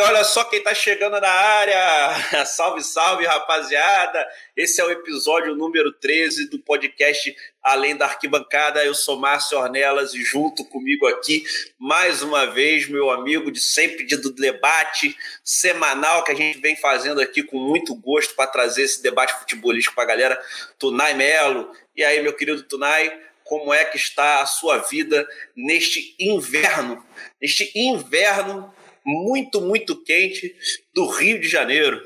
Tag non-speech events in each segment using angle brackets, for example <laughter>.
olha só quem tá chegando na área. <laughs> Salve, salve, rapaziada. Esse é o episódio número 13 do podcast Além da Arquibancada. Eu sou Márcio Ornelas e junto comigo aqui, mais uma vez, meu amigo de sempre de, do debate semanal que a gente vem fazendo aqui com muito gosto para trazer esse debate futebolístico para a galera. Tunai Melo. E aí, meu querido Tunai, como é que está a sua vida neste inverno, neste inverno muito, muito quente do Rio de Janeiro.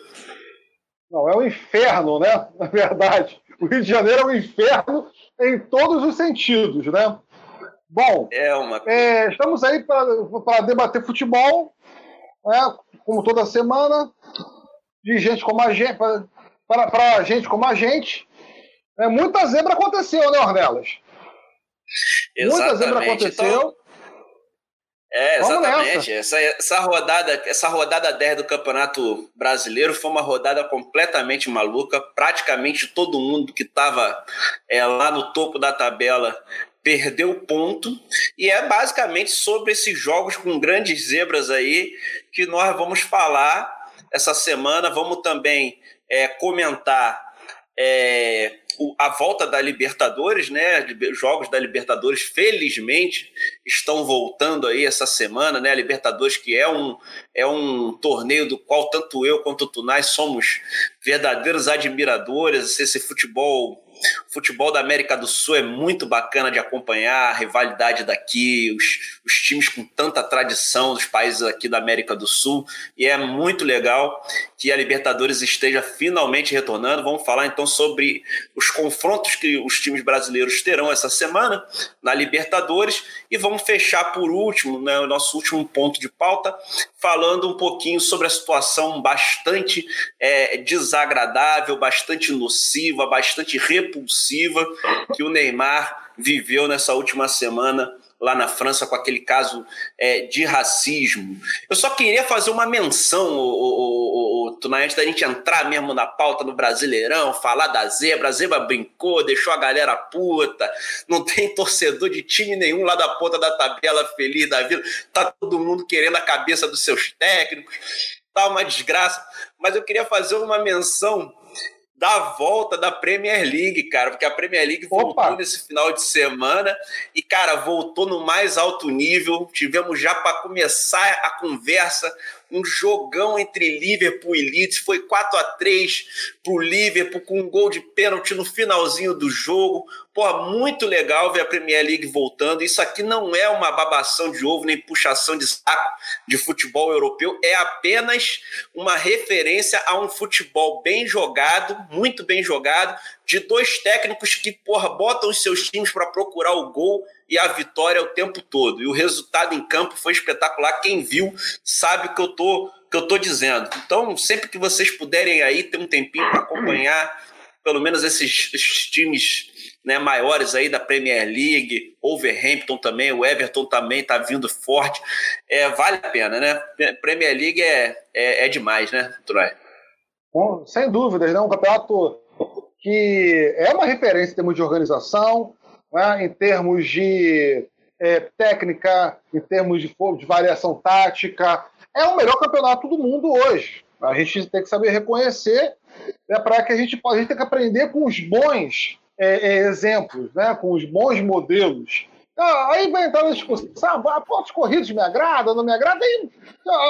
Não, é um inferno, né? <laughs> Na verdade. O Rio de Janeiro é um inferno em todos os sentidos, né? Bom, é uma... É, estamos aí para debater futebol, né? como toda semana, de gente como a gente, para gente como a gente. É, muita zebra aconteceu, né, Ornelas? Exatamente. Muita zebra aconteceu. Então... É, exatamente. Essa, essa, rodada, essa rodada 10 do Campeonato Brasileiro foi uma rodada completamente maluca. Praticamente todo mundo que estava é, lá no topo da tabela perdeu ponto. E é basicamente sobre esses jogos com grandes zebras aí que nós vamos falar essa semana. Vamos também é, comentar é, a volta da Libertadores, né? Jogos da Libertadores, felizmente, estão voltando aí essa semana, né? A Libertadores, que é um, é um torneio do qual tanto eu quanto o Tunai somos verdadeiros admiradores. Esse futebol o futebol da América do Sul é muito bacana de acompanhar, a rivalidade daqui, os, os times com tanta tradição dos países aqui da América do Sul, e é muito legal que a Libertadores esteja finalmente retornando. Vamos falar então sobre os confrontos que os times brasileiros terão essa semana na Libertadores e vamos fechar por último, né, o nosso último ponto de pauta, falando um pouquinho sobre a situação bastante é, desagradável, bastante nociva, bastante repulsiva que o Neymar viveu nessa última semana lá na França com aquele caso é, de racismo. Eu só queria fazer uma menção, o, o, o, antes da gente entrar mesmo na pauta do Brasileirão, falar da zebra. A zebra brincou, deixou a galera puta. Não tem <laughs> torcedor de time nenhum lá da ponta da tabela feliz da vida. Tá todo mundo querendo a cabeça dos seus técnicos. Tá uma desgraça. Mas eu queria fazer uma menção da volta da Premier League, cara, porque a Premier League voltou Opa. nesse final de semana e, cara, voltou no mais alto nível. Tivemos já para começar a conversa um jogão entre Liverpool e Leeds. Foi 4 a 3 pro Liverpool com um gol de pênalti no finalzinho do jogo. Pô, muito legal ver a Premier League voltando. Isso aqui não é uma babação de ovo nem puxação de saco de futebol europeu, é apenas uma referência a um futebol bem jogado, muito bem jogado, de dois técnicos que, porra, botam os seus times para procurar o gol e a vitória o tempo todo. E o resultado em campo foi espetacular. Quem viu sabe o que eu tô, que eu tô dizendo. Então, sempre que vocês puderem aí ter um tempinho para acompanhar pelo menos esses, esses times né, maiores aí da Premier League, Overhampton também, o Everton também está vindo forte. É, vale a pena, né? Premier League é, é, é demais, né, Troy? Bom, sem dúvidas, né? Um campeonato que é uma referência em termos de organização, né, em termos de é, técnica, em termos de, de variação tática. É o melhor campeonato do mundo hoje. A gente tem que saber reconhecer né, para que a gente possa. A gente tem que aprender com os bons é, é, exemplos, né, com os bons modelos. Ah, aí vai entrar na discussão. Ah, pontos corridos me agrada, não me agrada? Aí,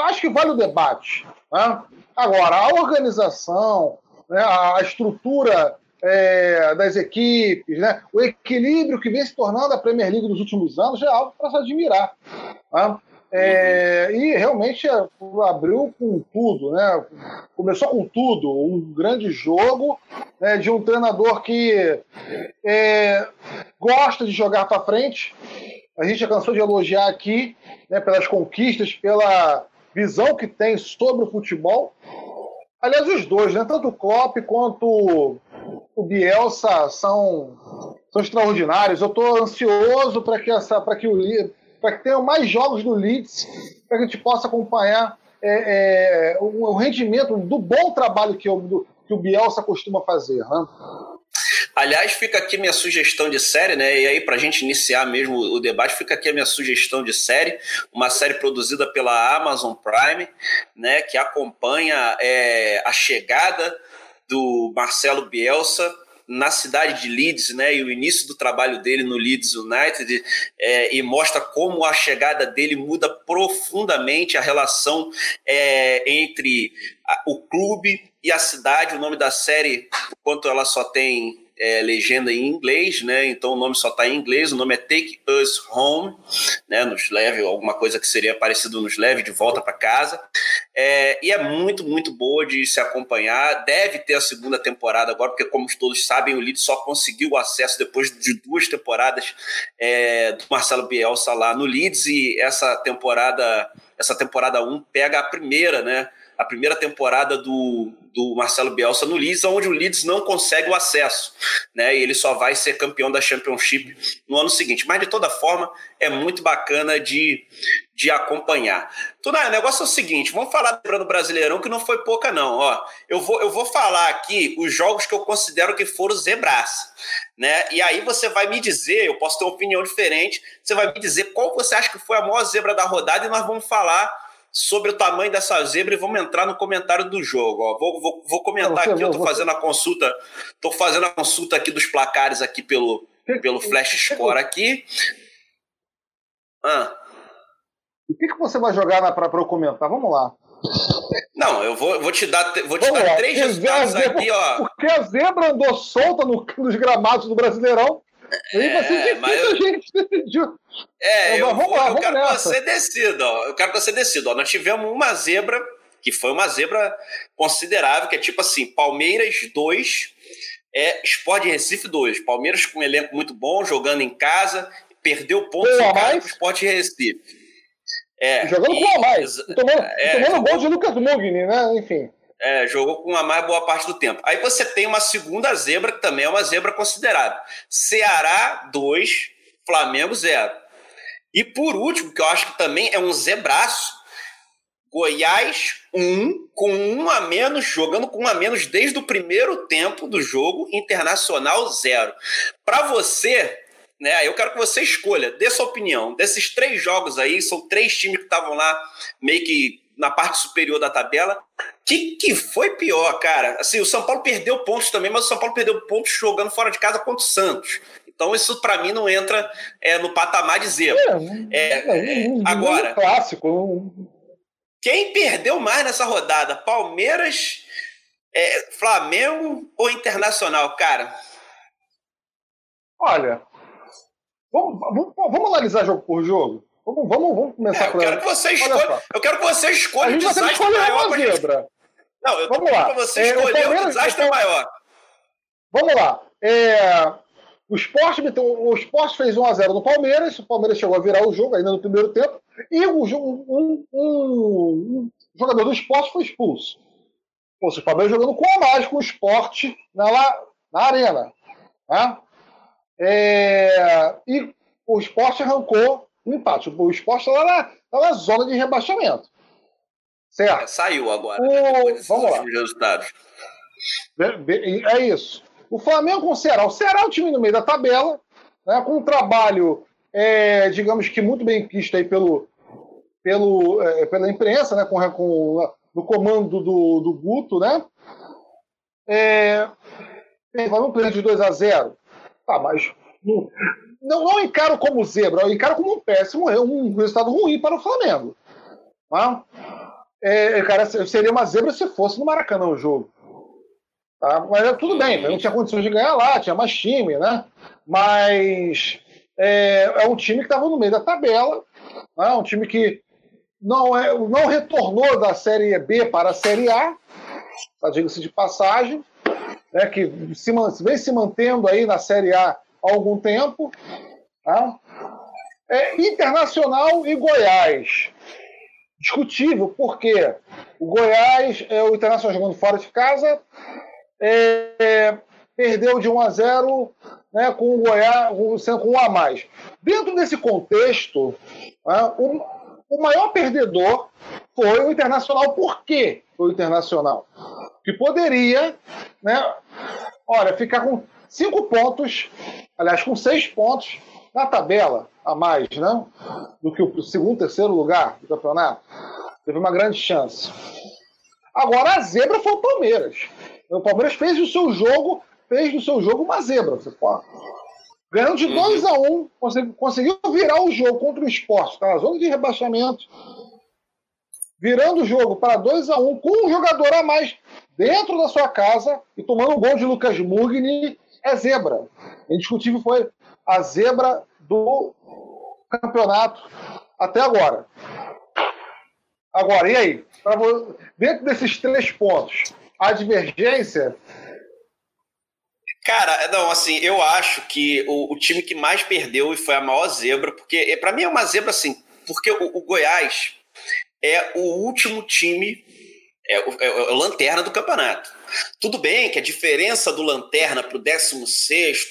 acho que vale o debate. Né? Agora, a organização, né, a estrutura é, das equipes, né? o equilíbrio que vem se tornando a Premier League nos últimos anos é algo para se admirar. Né? É, e realmente abriu com tudo, né? começou com tudo, um grande jogo né, de um treinador que é, gosta de jogar para frente. A gente já cansou de elogiar aqui né, pelas conquistas, pela visão que tem sobre o futebol. Aliás, os dois, né? tanto o Klopp quanto o Bielsa são, são extraordinários. Eu estou ansioso para que, essa, que o para que tenham mais jogos do Leeds, para que a gente possa acompanhar é, é, o, o, rendimento do bom trabalho que o, do, que o Bielsa costuma fazer. Né? Aliás, fica aqui minha sugestão de série, né? E aí, para a gente iniciar mesmo o debate, fica aqui a minha sugestão de série, uma série produzida pela Amazon Prime, né? Que acompanha é, a chegada do Marcelo Bielsa na cidade de Leeds, né, e o início do trabalho dele no Leeds United, é, e mostra como a chegada dele muda profundamente a relação é, entre o clube e a cidade. O nome da série, quanto ela só tem é, legenda em inglês, né? Então o nome só está em inglês. O nome é Take Us Home, né? Nos leve alguma coisa que seria parecido nos leve de volta para casa. É, e é muito muito boa de se acompanhar. Deve ter a segunda temporada agora, porque como todos sabem, o Leeds só conseguiu o acesso depois de duas temporadas é, do Marcelo Bielsa lá no Leeds e essa temporada essa temporada 1 pega a primeira, né? A primeira temporada do, do Marcelo Bielsa no Leeds, onde o Leeds não consegue o acesso, né? E ele só vai ser campeão da Championship no ano seguinte. Mas de toda forma, é muito bacana de, de acompanhar. Tunay, o negócio é o seguinte: vamos falar do Brasileirão, que não foi pouca, não. Ó, eu, vou, eu vou falar aqui os jogos que eu considero que foram zebraço. Né? E aí você vai me dizer, eu posso ter uma opinião diferente, você vai me dizer qual você acha que foi a maior zebra da rodada e nós vamos falar sobre o tamanho dessa zebra e vamos entrar no comentário do jogo. Ó. Vou, vou, vou comentar aqui, eu estou fazendo a consulta, estou fazendo a consulta aqui dos placares aqui pelo, pelo Flash Score aqui. Ah. O que, que você vai jogar para eu comentar? Vamos lá. Não, eu vou, vou te dar, vou te dar três resultados aqui, ó. <laughs> Porque a zebra andou solta no, nos gramados do Brasileirão Aí vai ser difícil eu... a gente. <laughs> É, eu, vou, eu quero nessa. que você decida, ó. Eu quero que você decida. Ó. Nós tivemos uma zebra, que foi uma zebra considerável, que é tipo assim: Palmeiras 2, é Sport Recife 2. Palmeiras com um elenco muito bom, jogando em casa, perdeu pontos em casa pro Sport Recife. É, jogando e, com a mais. Tomando, é, tomando gol de Lucas Mugni, né? Enfim. É, jogou com a mais boa parte do tempo. Aí você tem uma segunda zebra, que também é uma zebra considerável. Ceará 2, Flamengo 0. E por último, que eu acho que também é um zebraço, Goiás 1, um, com um a menos, jogando com um a menos desde o primeiro tempo do jogo, Internacional 0. Para você, né, eu quero que você escolha, dê sua opinião. Desses três jogos aí, são três times que estavam lá meio que na parte superior da tabela. Que que foi pior, cara? Assim, o São Paulo perdeu pontos também, mas o São Paulo perdeu pontos jogando fora de casa contra o Santos. Então isso para mim não entra é, no patamar de zebra. É, é, é, agora, clássico. Quem perdeu mais nessa rodada? Palmeiras, é, Flamengo ou Internacional, cara? Olha, vamos, vamos, vamos analisar jogo por jogo. Vamos, vamos, vamos começar é, eu, quero que você escolha, eu quero que você escolha o desastre maior. Uma zebra. Não, eu vamos lá. você escolher é, o, o desastre então, maior. Vamos lá. É, o esporte, o esporte fez 1x0 no Palmeiras, o Palmeiras chegou a virar o jogo ainda no primeiro tempo, e um, um, um, um jogador do esporte foi expulso. Ou seja, o Palmeiras jogando com a mais com o esporte na, na arena. Né? É, e o esporte arrancou um empate. O esporte está lá, na, tá na zona de rebaixamento. Certo? É, saiu agora. O... Vamos lá. Resultados. É isso. O Flamengo com o Ceará. O Ceará é o time no meio da tabela, né, com um trabalho, é, digamos que muito bem visto aí pelo, pelo, é, pela imprensa, né, com, com, no comando do, do Guto, né? É, Flamengo perde de 2 a 0 Tá, mas não, não encaro como zebra, eu encaro como um péssimo, um resultado ruim para o Flamengo. Tá? É, cara, seria uma zebra se fosse no Maracanã o jogo. Tá? Mas é, tudo bem, não tinha condições de ganhar lá, tinha mais time, né? Mas é, é um time que estava no meio da tabela, né? um time que não, é, não retornou da Série B para a Série A, tá, diga-se de passagem, né? que se, vem se mantendo aí na Série A há algum tempo. Tá? É, Internacional e Goiás. Discutível, porque o Goiás, é, o Internacional jogando fora de casa, é, é, perdeu de 1 a 0 né, com o Goiás com, com um a mais. Dentro desse contexto, né, o, o maior perdedor foi o Internacional. Por quê foi o Internacional? Que poderia, né, olha, ficar com cinco pontos, aliás, com seis pontos na tabela a mais, né? Do que o segundo, terceiro lugar do campeonato. Teve uma grande chance. Agora a zebra foi o Palmeiras. O Palmeiras fez o seu jogo, fez do seu jogo uma zebra. Você pode. Ganhando de 2 uhum. a 1 um, conseguiu, virar o jogo contra o esporte, tá? zona de rebaixamento. Virando o jogo para 2 a 1 um, com um jogador a mais dentro da sua casa e tomando um gol de Lucas Mugni, é zebra. Indiscutível foi a zebra do campeonato até agora. Agora, e aí? Dentro desses três pontos, a divergência. Cara, não, assim, eu acho que o, o time que mais perdeu e foi a maior zebra, porque é, para mim é uma zebra assim, porque o, o Goiás é o último time é o, é o, lanterna do campeonato. Tudo bem que a diferença do lanterna para o 16,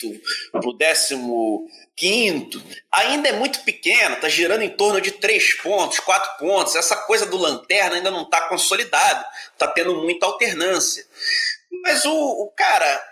para o 15, ainda é muito pequena, está girando em torno de 3 pontos, 4 pontos. Essa coisa do lanterna ainda não está consolidada, está tendo muita alternância. Mas o, o cara,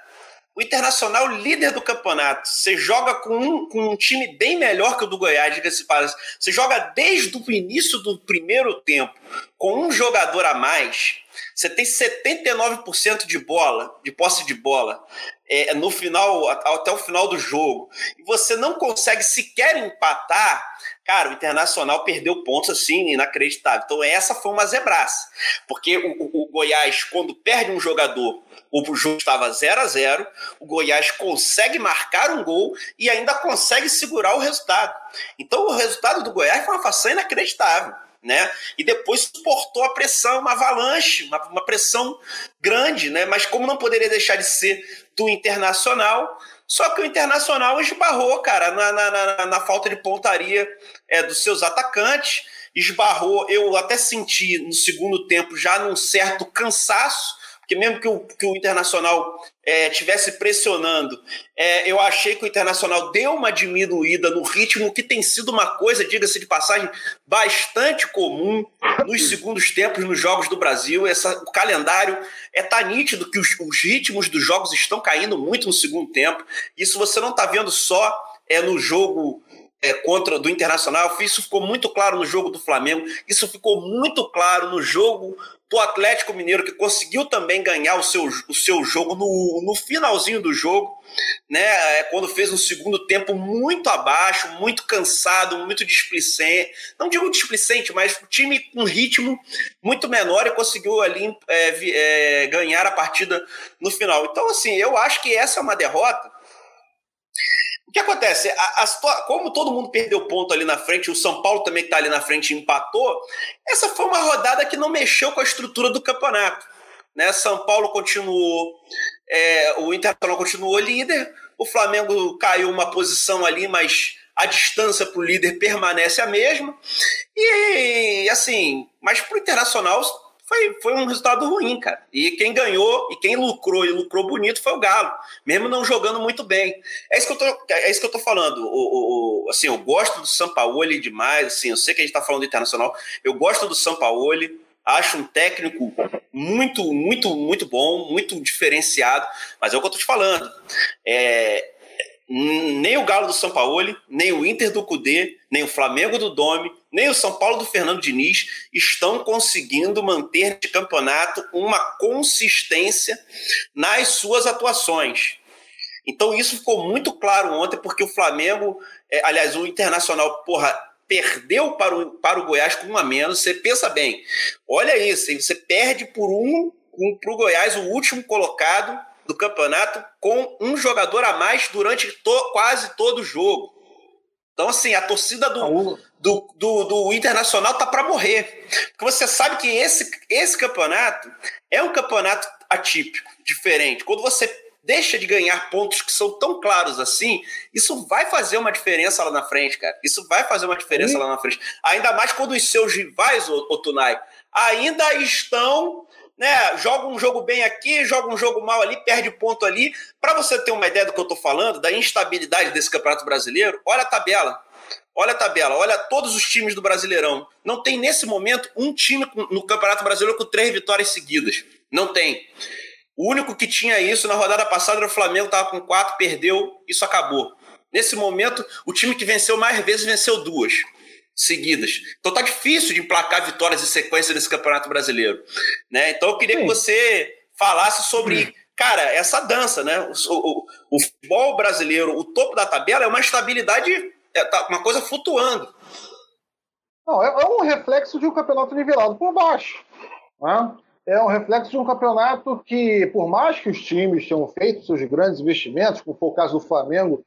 o Internacional, líder do campeonato, você joga com um, com um time bem melhor que o do Goiás, diga-se para Você joga desde o início do primeiro tempo com um jogador a mais. Você tem 79% de bola, de posse de bola, é, no final, até o final do jogo. E você não consegue sequer empatar. Cara, o Internacional perdeu pontos assim, inacreditável. Então, essa foi uma zebraça. Porque o, o, o Goiás, quando perde um jogador o jogo estava 0 a 0 o Goiás consegue marcar um gol e ainda consegue segurar o resultado. Então o resultado do Goiás foi uma façanha inacreditável. Né? E depois suportou a pressão, uma avalanche, uma, uma pressão grande, né? Mas como não poderia deixar de ser do Internacional, só que o Internacional esbarrou, cara, na, na, na, na falta de pontaria é, dos seus atacantes, esbarrou, eu até senti no segundo tempo já num certo cansaço, porque mesmo que o, que o Internacional estivesse é, pressionando, é, eu achei que o Internacional deu uma diminuída no ritmo, que tem sido uma coisa, diga-se de passagem, bastante comum nos segundos tempos nos jogos do Brasil. Essa, o calendário é tá nítido que os, os ritmos dos jogos estão caindo muito no segundo tempo. Isso você não está vendo só é, no jogo é, contra do Internacional. Isso ficou muito claro no jogo do Flamengo. Isso ficou muito claro no jogo do Atlético Mineiro, que conseguiu também ganhar o seu, o seu jogo no, no finalzinho do jogo, né? É, quando fez um segundo tempo muito abaixo, muito cansado, muito displicente. Não digo displicente, mas o time com ritmo muito menor e conseguiu ali é, é, ganhar a partida no final. Então, assim, eu acho que essa é uma derrota que acontece? A, a, como todo mundo perdeu ponto ali na frente, o São Paulo também está ali na frente empatou, essa foi uma rodada que não mexeu com a estrutura do campeonato. Né? São Paulo continuou, é, o Internacional continuou líder, o Flamengo caiu uma posição ali, mas a distância para o líder permanece a mesma. E assim, mas para o Internacional foi, foi um resultado ruim, cara. E quem ganhou e quem lucrou e lucrou bonito foi o Galo, mesmo não jogando muito bem. É isso que eu tô, é isso que eu tô falando. O, o, assim, eu gosto do Sampaoli demais, assim, eu sei que a gente tá falando do Internacional, eu gosto do Sampaoli, acho um técnico muito, muito, muito bom, muito diferenciado, mas é o que eu tô te falando. É, nem o Galo do São Paulo, nem o Inter do Cudê, nem o Flamengo do Dome, nem o São Paulo do Fernando Diniz estão conseguindo manter de campeonato uma consistência nas suas atuações. Então isso ficou muito claro ontem, porque o Flamengo, é, aliás, o Internacional, porra, perdeu para o, para o Goiás com um a menos. Você pensa bem, olha isso, você perde por um, um para o Goiás, o último colocado do campeonato com um jogador a mais durante to, quase todo o jogo. Então, assim, a torcida do, do, do, do Internacional tá para morrer. Porque você sabe que esse, esse campeonato é um campeonato atípico, diferente. Quando você deixa de ganhar pontos que são tão claros assim, isso vai fazer uma diferença lá na frente, cara. Isso vai fazer uma diferença Sim. lá na frente. Ainda mais quando os seus rivais, o, o Tunai, ainda estão né? Joga um jogo bem aqui, joga um jogo mal ali, perde ponto ali. Para você ter uma ideia do que eu estou falando, da instabilidade desse Campeonato Brasileiro, olha a tabela. Olha a tabela, olha todos os times do Brasileirão. Não tem nesse momento um time no Campeonato Brasileiro com três vitórias seguidas. Não tem. O único que tinha isso na rodada passada era o Flamengo, estava com quatro, perdeu, isso acabou. Nesse momento, o time que venceu mais vezes venceu duas seguidas. Então tá difícil de emplacar vitórias em sequência nesse Campeonato Brasileiro. Né? Então eu queria Sim. que você falasse sobre, cara, essa dança, né? O, o, o, futebol brasileiro, o topo da tabela é uma estabilidade, é tá uma coisa flutuando. Não, é, é um reflexo de um campeonato nivelado por baixo. Né? É um reflexo de um campeonato que, por mais que os times tenham feito seus grandes investimentos, como foi o caso do Flamengo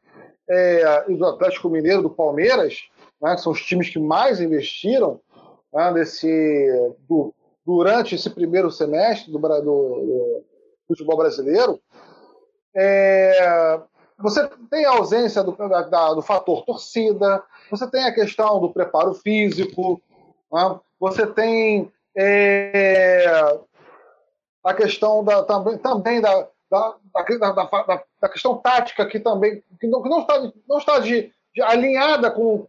é, e do Atlético Mineiro, do Palmeiras, né, que são os times que mais investiram né, do, durante esse primeiro semestre do, do, do futebol brasileiro, é, você tem a ausência do, da, do fator torcida, você tem a questão do preparo físico, né, você tem é, a questão da, também, também da, da, da, da, questão tática que também que não, que não está, não está de, de alinhada com,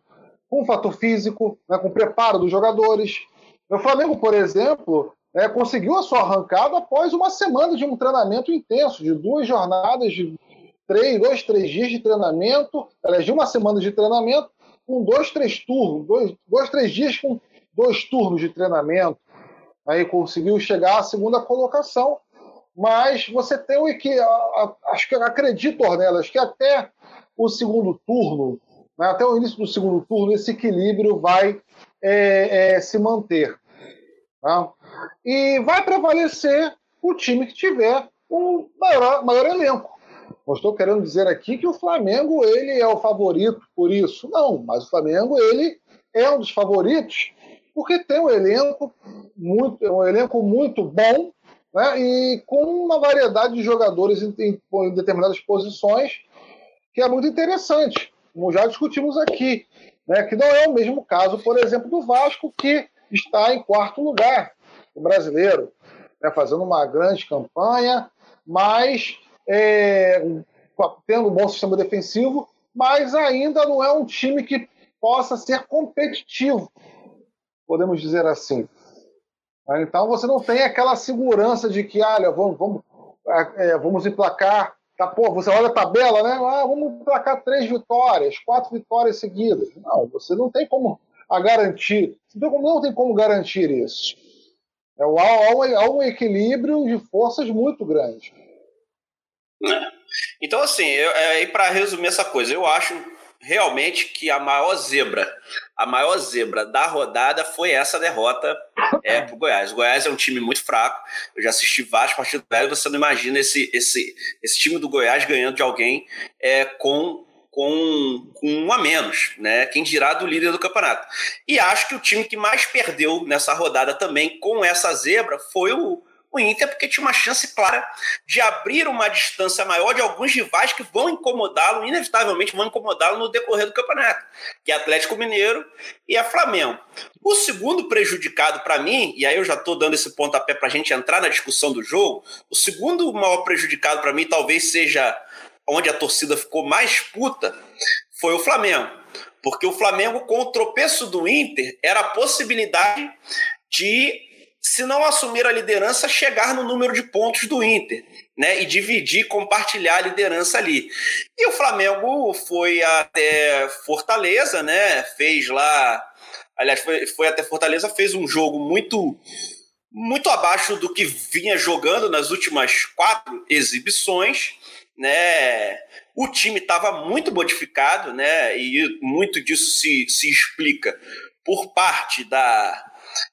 com o fator físico, né, com o preparo dos jogadores. O Flamengo, por exemplo, é, conseguiu a sua arrancada após uma semana de um treinamento intenso, de duas jornadas de três, dois, três dias de treinamento, aliás, de uma semana de treinamento, com dois, três turnos, dois, dois, três dias com dois turnos de treinamento. Aí conseguiu chegar à segunda colocação, mas você tem o que acho que acredito, Ornelas, que até o segundo turno né, até o início do segundo turno, esse equilíbrio vai é, é, se manter. Tá? E vai prevalecer o time que tiver um maior, maior elenco. Não estou querendo dizer aqui que o Flamengo ele é o favorito por isso. Não, mas o Flamengo ele é um dos favoritos porque tem um elenco muito, um elenco muito bom né, e com uma variedade de jogadores em, em, em determinadas posições que é muito interessante como já discutimos aqui, né, que não é o mesmo caso, por exemplo, do Vasco, que está em quarto lugar, o brasileiro, né, fazendo uma grande campanha, mas é, tendo um bom sistema defensivo, mas ainda não é um time que possa ser competitivo, podemos dizer assim. Então você não tem aquela segurança de que, olha, vamos, vamos, é, vamos emplacar Tá, pô, você olha a tabela, né? Ah, vamos placar três vitórias, quatro vitórias seguidas. Não, você não tem como a garantir. Não tem como garantir isso. É, há, um, há um equilíbrio de forças muito grande. Então, assim, eu, é, para resumir essa coisa, eu acho realmente que a maior zebra, a maior zebra da rodada foi essa derrota é, pro Goiás. O Goiás é um time muito fraco. Eu já assisti vários partidos do Goiás, você não imagina esse, esse, esse time do Goiás ganhando de alguém é, com com, com um a menos, né? Quem dirá do líder do campeonato. E acho que o time que mais perdeu nessa rodada também com essa zebra foi o, o Inter, porque tinha uma chance clara de abrir uma distância maior de alguns rivais que vão incomodá-lo, inevitavelmente vão incomodá-lo no decorrer do campeonato, que é Atlético Mineiro e a Flamengo. O segundo prejudicado para mim, e aí eu já estou dando esse pontapé para a gente entrar na discussão do jogo, o segundo maior prejudicado para mim talvez seja onde a torcida ficou mais puta, foi o Flamengo. Porque o Flamengo, com o tropeço do Inter, era a possibilidade de se não assumir a liderança, chegar no número de pontos do Inter, né? E dividir, compartilhar a liderança ali. E o Flamengo foi até Fortaleza, né? Fez lá, aliás, foi, foi até Fortaleza, fez um jogo muito muito abaixo do que vinha jogando nas últimas quatro exibições, né? O time estava muito modificado, né? E muito disso se, se explica por parte da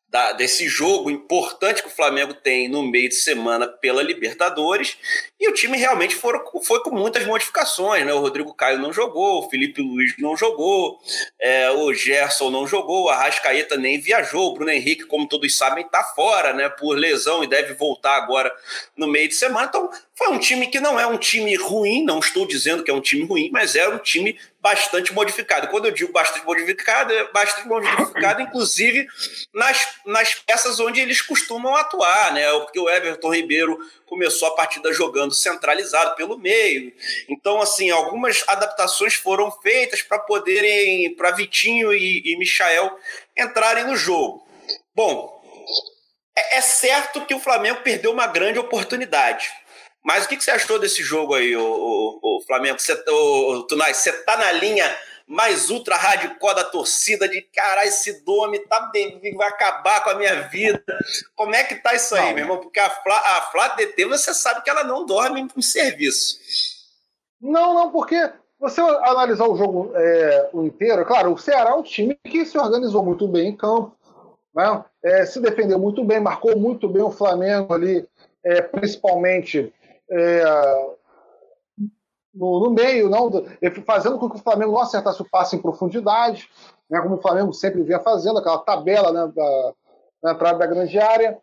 da, desse jogo importante que o Flamengo tem no meio de semana pela Libertadores. E o time realmente foi com muitas modificações. Né? O Rodrigo Caio não jogou, o Felipe Luiz não jogou, é, o Gerson não jogou, a Rascaeta nem viajou, o Bruno Henrique, como todos sabem, está fora né, por lesão e deve voltar agora no meio de semana. Então, foi um time que não é um time ruim, não estou dizendo que é um time ruim, mas é um time bastante modificado. Quando eu digo bastante modificado, é bastante modificado, inclusive nas, nas peças onde eles costumam atuar, né? Porque o Everton Ribeiro começou a partida jogando centralizado pelo meio. Então, assim, algumas adaptações foram feitas para poderem, para Vitinho e, e Michael entrarem no jogo. Bom, é, é certo que o Flamengo perdeu uma grande oportunidade Mas o que, que você achou desse jogo aí, o, o, o Flamengo? Você, o, Tunai, você tá na linha mais ultra hardcore da torcida de caralho, esse Dome tá, vai acabar com a minha vida. Como é que tá isso aí, não. meu irmão? Porque a Flá, a Flá DT, você sabe que ela não dorme em serviço. Não, não, porque você analisar o jogo é, o inteiro, claro, o Ceará é um time que se organizou muito bem em campo, né? É, se defendeu muito bem, marcou muito bem o Flamengo ali, é, principalmente é, no, no, meio, não, fazendo com que o Flamengo não acertasse o passe em profundidade, né, como o Flamengo sempre vinha fazendo, aquela tabela né, da, na entrada da grande área.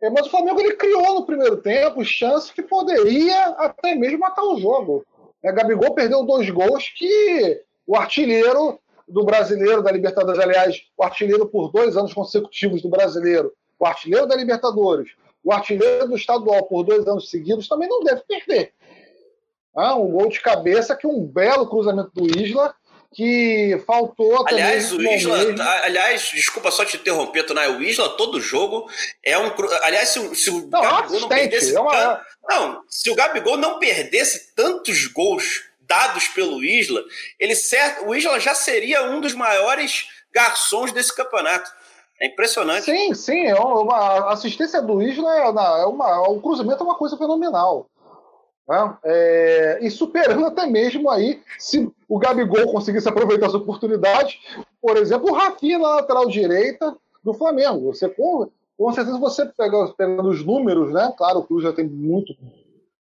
É, mas o Flamengo ele criou no primeiro tempo chance que poderia até mesmo matar o jogo. É, Gabigol perdeu dois gols que o artilheiro do brasileiro, da Libertadores, aliás, o artilheiro por dois anos consecutivos do brasileiro, o artilheiro da Libertadores, o artilheiro do estadual por dois anos seguidos também não deve perder. Ah, um gol de cabeça que um belo cruzamento do Isla que faltou aliás o Isla aliás desculpa só te interromper Tonai, o Isla todo jogo é um aliás se, se o não, Gabigol não perdesse é uma... não se o Gabigol não perdesse tantos gols dados pelo Isla ele certo o Isla já seria um dos maiores garçons desse campeonato é impressionante sim sim é uma assistência do Isla é uma, é uma o cruzamento é uma coisa fenomenal né? É, e superando até mesmo aí, se o Gabigol conseguisse aproveitar as oportunidades, por exemplo, o Rafinha na lateral direita do Flamengo. Você, com, com certeza, você pega, pegando os números, né? Claro, o Cruz já tem muito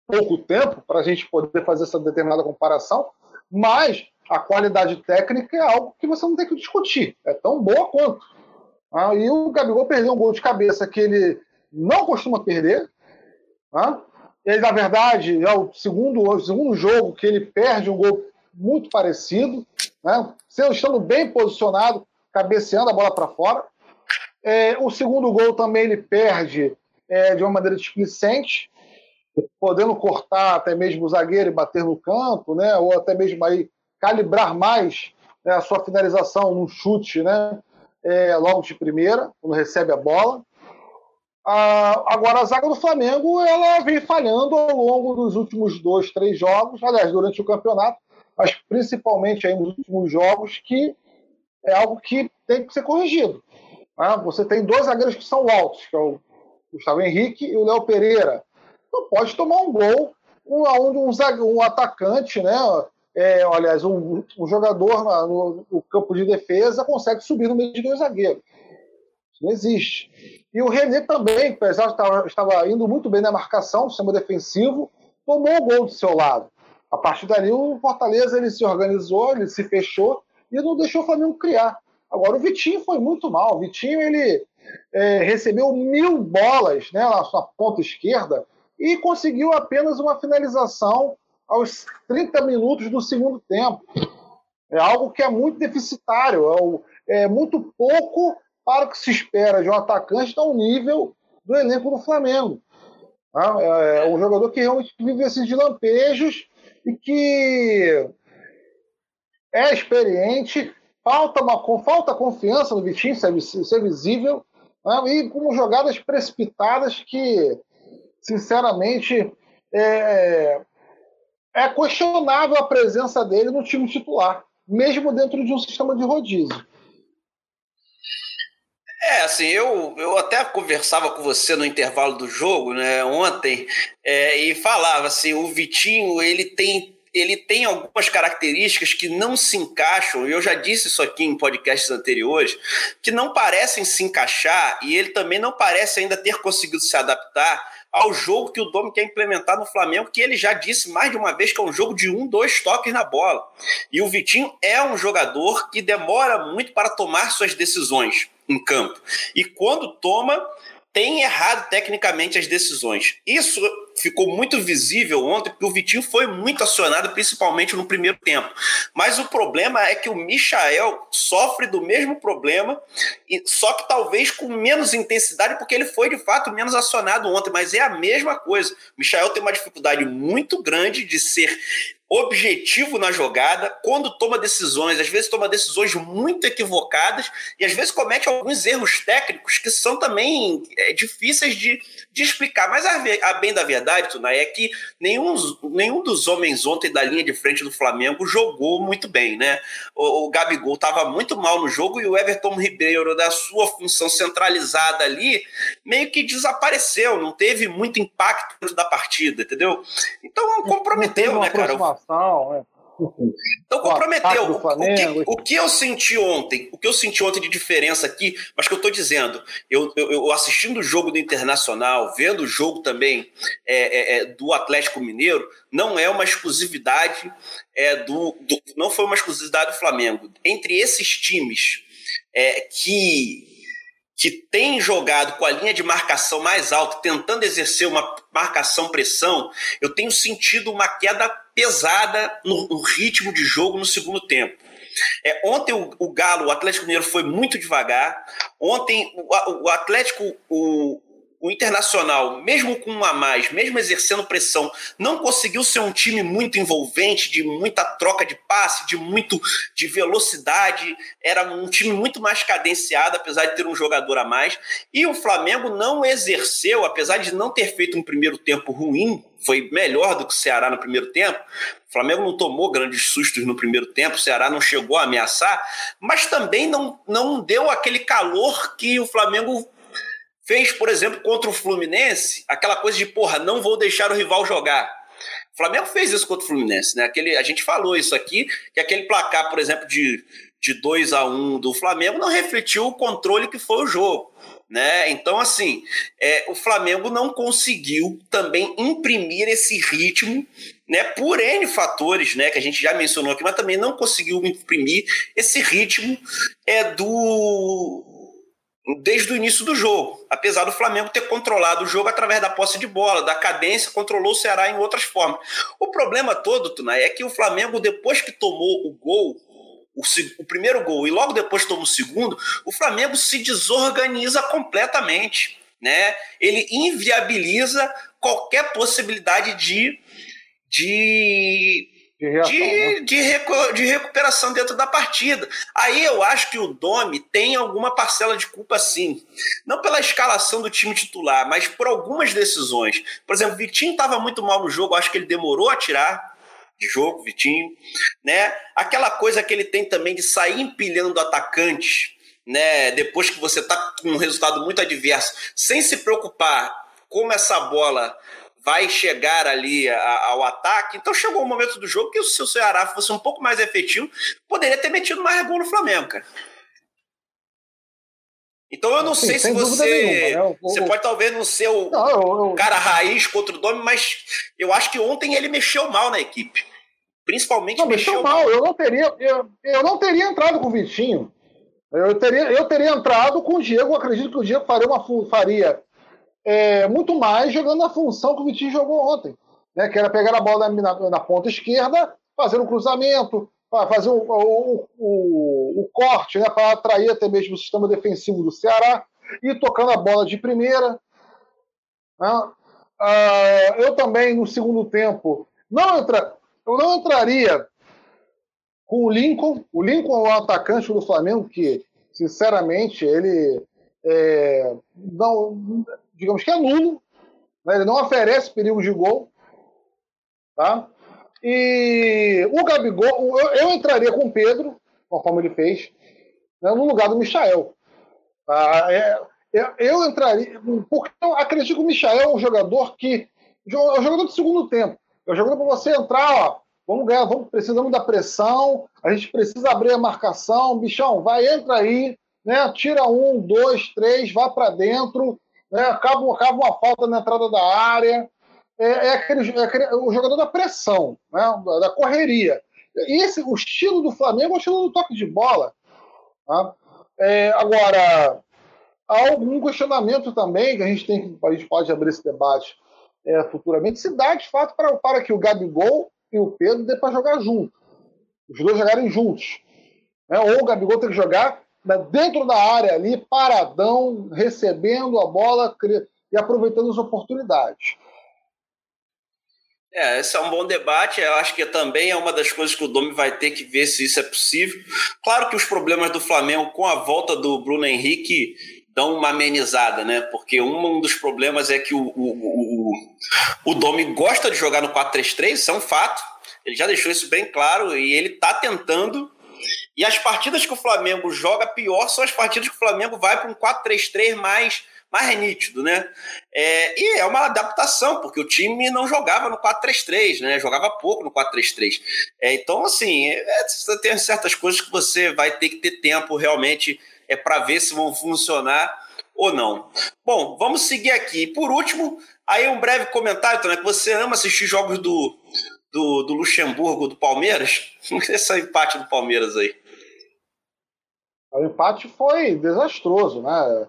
pouco tempo para a gente poder fazer essa determinada comparação, mas a qualidade técnica é algo que você não tem que discutir. É tão boa quanto. Ah, e o Gabigol perdeu um gol de cabeça que ele não costuma perder. Ah, ele, na verdade, é o segundo, o segundo jogo que ele perde um gol muito parecido, né? estando bem posicionado, cabeceando a bola para fora. É, o segundo gol também ele perde é, de uma maneira displicente, podendo cortar até mesmo o zagueiro e bater no canto, né? ou até mesmo aí calibrar mais né, a sua finalização num chute né? É, logo de primeira, quando recebe a bola. Agora, a zaga do Flamengo ela vem falhando ao longo dos últimos dois, três jogos, aliás, durante o campeonato, mas principalmente aí nos últimos jogos, que é algo que tem que ser corrigido. Ah, você tem dois zagueiros que são altos, que é o Gustavo Henrique e o Léo Pereira. Não pode tomar um gol onde um, um, um atacante, né? É, aliás, um, um jogador no, no campo de defesa consegue subir no meio de dois zagueiros. Isso não existe. E o René também, apesar de estar estava indo muito bem na marcação, sistema defensivo, tomou o gol do seu lado. A partir dali, o Fortaleza ele se organizou, ele se fechou e não deixou o Flamengo criar. Agora, o Vitinho foi muito mal. O Vitinho ele é, recebeu mil bolas né, na sua ponta esquerda e conseguiu apenas uma finalização aos 30 minutos do segundo tempo. É algo que é muito deficitário, é, é muito pouco para o que se espera de um atacante ao nível do elenco do Flamengo. Tá? É, é um jogador que realmente vive esses de lampejos e que é experiente, falta, uma, falta confiança no Vitinho, ser, ser visível, né? e com jogadas precipitadas que, sinceramente, é, é questionável a presença dele no time titular, mesmo dentro de um sistema de rodízio. É, assim, eu, eu até conversava com você no intervalo do jogo, né, ontem, é, e falava assim, o Vitinho, ele tem ele tem algumas características que não se encaixam, e eu já disse isso aqui em podcasts anteriores, que não parecem se encaixar, e ele também não parece ainda ter conseguido se adaptar ao jogo que o Domi quer implementar no Flamengo, que ele já disse mais de uma vez que é um jogo de um, dois toques na bola. E o Vitinho é um jogador que demora muito para tomar suas decisões em campo. E quando toma, tem errado tecnicamente as decisões. Isso ficou muito visível ontem, porque o Vitinho foi muito acionado, principalmente no primeiro tempo. Mas o problema é que o Michael sofre do mesmo problema, só que talvez com menos intensidade, porque ele foi de fato menos acionado ontem, mas é a mesma coisa. O Michael tem uma dificuldade muito grande de ser objetivo na jogada, quando toma decisões, às vezes toma decisões muito equivocadas e às vezes comete alguns erros técnicos que são também é, difíceis de, de explicar. Mas a, a, bem da verdade, Tunay, é que nenhum, nenhum dos homens ontem da linha de frente do Flamengo jogou muito bem, né? O, o Gabigol estava muito mal no jogo e o Everton Ribeiro, da sua função centralizada ali, meio que desapareceu, não teve muito impacto da partida, entendeu? Então comprometeu, né, cara? é. Então comprometeu. O, o, que, o, que, eu senti ontem, o que eu senti ontem de diferença aqui, mas que eu estou dizendo, eu, eu, eu, assistindo o jogo do Internacional, vendo o jogo também é, é, é, do Atlético Mineiro, não é uma exclusividade é, do, do, não foi uma exclusividade do Flamengo. Entre esses times é, que que tem jogado com a linha de marcação mais alta, tentando exercer uma marcação-pressão, eu tenho sentido uma queda pesada no, no ritmo de jogo no segundo tempo. É, ontem o, o, Galo, o Atlético Mineiro foi muito devagar. Ontem o, o Atlético, o, o Internacional, mesmo com um a mais, mesmo exercendo pressão, não conseguiu ser um time muito envolvente, de muita troca de passe, de muito de velocidade. Era um time muito mais cadenciado, apesar de ter um jogador a mais. E o Flamengo não exerceu, apesar de não ter feito um primeiro tempo ruim, foi melhor do que o Ceará no primeiro tempo. O Flamengo não tomou grandes sustos no primeiro tempo, o Ceará não chegou a ameaçar, mas também não, não deu aquele calor que o Flamengo fez, por exemplo, contra o Fluminense, aquela coisa de, porra, não vou deixar o rival jogar. O Flamengo fez isso contra o Fluminense, né? Aquele, a gente falou isso aqui, que aquele placar, por exemplo, de, de 2 a 1 um do Flamengo não refletiu o controle que foi o jogo. Né? Então, assim, é, o Flamengo não conseguiu também imprimir esse ritmo, né, por N fatores, né, que a gente já mencionou aqui, mas também não conseguiu imprimir esse ritmo é do desde o início do jogo, apesar do Flamengo ter controlado o jogo através da posse de bola, da cadência, controlou o Ceará em outras formas. O problema todo, Tunay, é que o Flamengo, depois que tomou o gol, o, o, primeiro gol e logo depois toma o segundo, o Flamengo se desorganiza completamente. Né? Ele inviabiliza qualquer possibilidade de, de de, reação, de, né? de, recu de, recuperação dentro da partida. Aí eu acho que o Domi tem alguma parcela de culpa sim. Não pela escalação do time titular, mas por algumas decisões. Por exemplo, o Vitinho estava muito mal no jogo, acho que ele demorou a tirar de jogo, Vitinho. Né? Aquela coisa que ele tem também de sair empilhando atacante, né? depois que você está com um resultado muito adverso, sem se preocupar como essa bola vai chegar ali ao ataque. Então chegou o um momento do jogo que se o Ceará fosse um pouco mais efetivo, poderia ter metido mais gol no Flamengo, cara. Então eu não Sim, sei se você. Nenhuma, né? Você pode talvez não ser o não, eu, eu... cara raiz contra o Domi, mas eu acho que ontem ele mexeu mal na equipe. Principalmente não, mexeu, mexeu mal. mal. Eu não teria, eu, eu não teria entrado com o Vitinho. Eu teria, eu teria entrado com o Diego. Eu acredito que o Diego faria uma faria é, muito mais jogando na função que o Vitinho jogou ontem, né? que era pegar a bola na, na, na ponta esquerda, fazer um cruzamento, fazer o, o, o, o corte né? para atrair até mesmo o sistema defensivo do Ceará e tocando a bola de primeira. Né? Ah, eu também, no segundo tempo, não entra, eu não entraria com o Lincoln. O Lincoln é um atacante do Flamengo que, sinceramente, ele é, não, digamos que é nulo, né? ele não oferece perigo de gol. Tá? E o Gabigol, eu, eu entraria com o Pedro, conforme ele fez, né, no lugar do Michael. Tá? É, é, eu entraria, porque eu acredito que o Michael é um jogador que. É um jogador de segundo tempo. É um jogador para você entrar, ó, vamos ganhar, vamos, precisamos da pressão, a gente precisa abrir a marcação, bichão, vai, entra aí, né? Tira um, dois, três, vá para dentro, né? acaba, acaba uma falta na entrada da área. É, é, aquele, é aquele, o jogador da pressão, né? da correria. E esse, o estilo do Flamengo é o estilo do toque de bola. Tá? É, agora, há algum questionamento também que a gente tem a gente pode abrir esse debate é, futuramente, se dá de fato para, para que o Gabigol e o Pedro dê para jogar junto. Os dois jogarem juntos. Né? Ou o Gabigol tem que jogar dentro da área ali, paradão, recebendo a bola e aproveitando as oportunidades. É, esse é um bom debate. Eu acho que também é uma das coisas que o Domi vai ter que ver se isso é possível. Claro que os problemas do Flamengo com a volta do Bruno Henrique dão uma amenizada, né? Porque um dos problemas é que o, o, o, o Domi gosta de jogar no 4-3-3, isso é um fato. Ele já deixou isso bem claro e ele está tentando. E as partidas que o Flamengo joga pior são as partidas que o Flamengo vai para um 4-3-3 mais mais nítido, né? É, e é uma adaptação, porque o time não jogava no 4-3-3, né? Jogava pouco no 4-3-3. É, então, assim, é, tem certas coisas que você vai ter que ter tempo realmente é para ver se vão funcionar ou não. Bom, vamos seguir aqui. Por último, aí um breve comentário, né? Que você ama assistir jogos do, do, do Luxemburgo, do Palmeiras? <laughs> Esse empate do Palmeiras aí. O empate foi desastroso, né?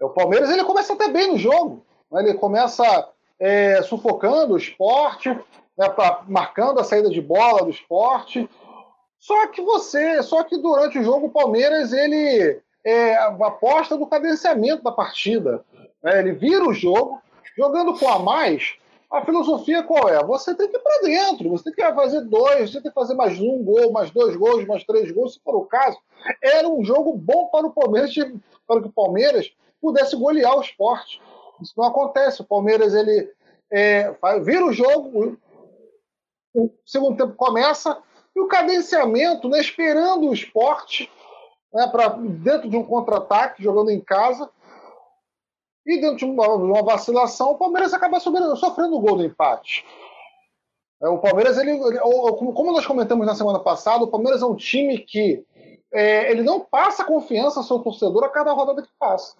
O Palmeiras ele começa até bem no jogo. Né? Ele começa é, sufocando o esporte, né, marcando a saída de bola do esporte. Só que você, só que durante o jogo o Palmeiras ele é, aposta no cadenciamento da partida. Né? Ele vira o jogo, jogando com a mais. A filosofia qual é? Você tem que ir para dentro, você tem que fazer dois, você tem que fazer mais um gol, mais dois gols, mais três gols, se for o caso. Era um jogo bom para o Palmeiras, para que o Palmeiras pudesse golear o esporte. Isso não acontece. O Palmeiras ele é, vira o jogo, o segundo tempo começa e o cadenciamento, né, esperando o esporte né, para dentro de um contra-ataque, jogando em casa. E dentro de uma, uma vacilação, o Palmeiras acaba sofrendo o gol do empate. É, o Palmeiras, ele, ele, como nós comentamos na semana passada, o Palmeiras é um time que é, ele não passa confiança ao seu torcedor a cada rodada que passa.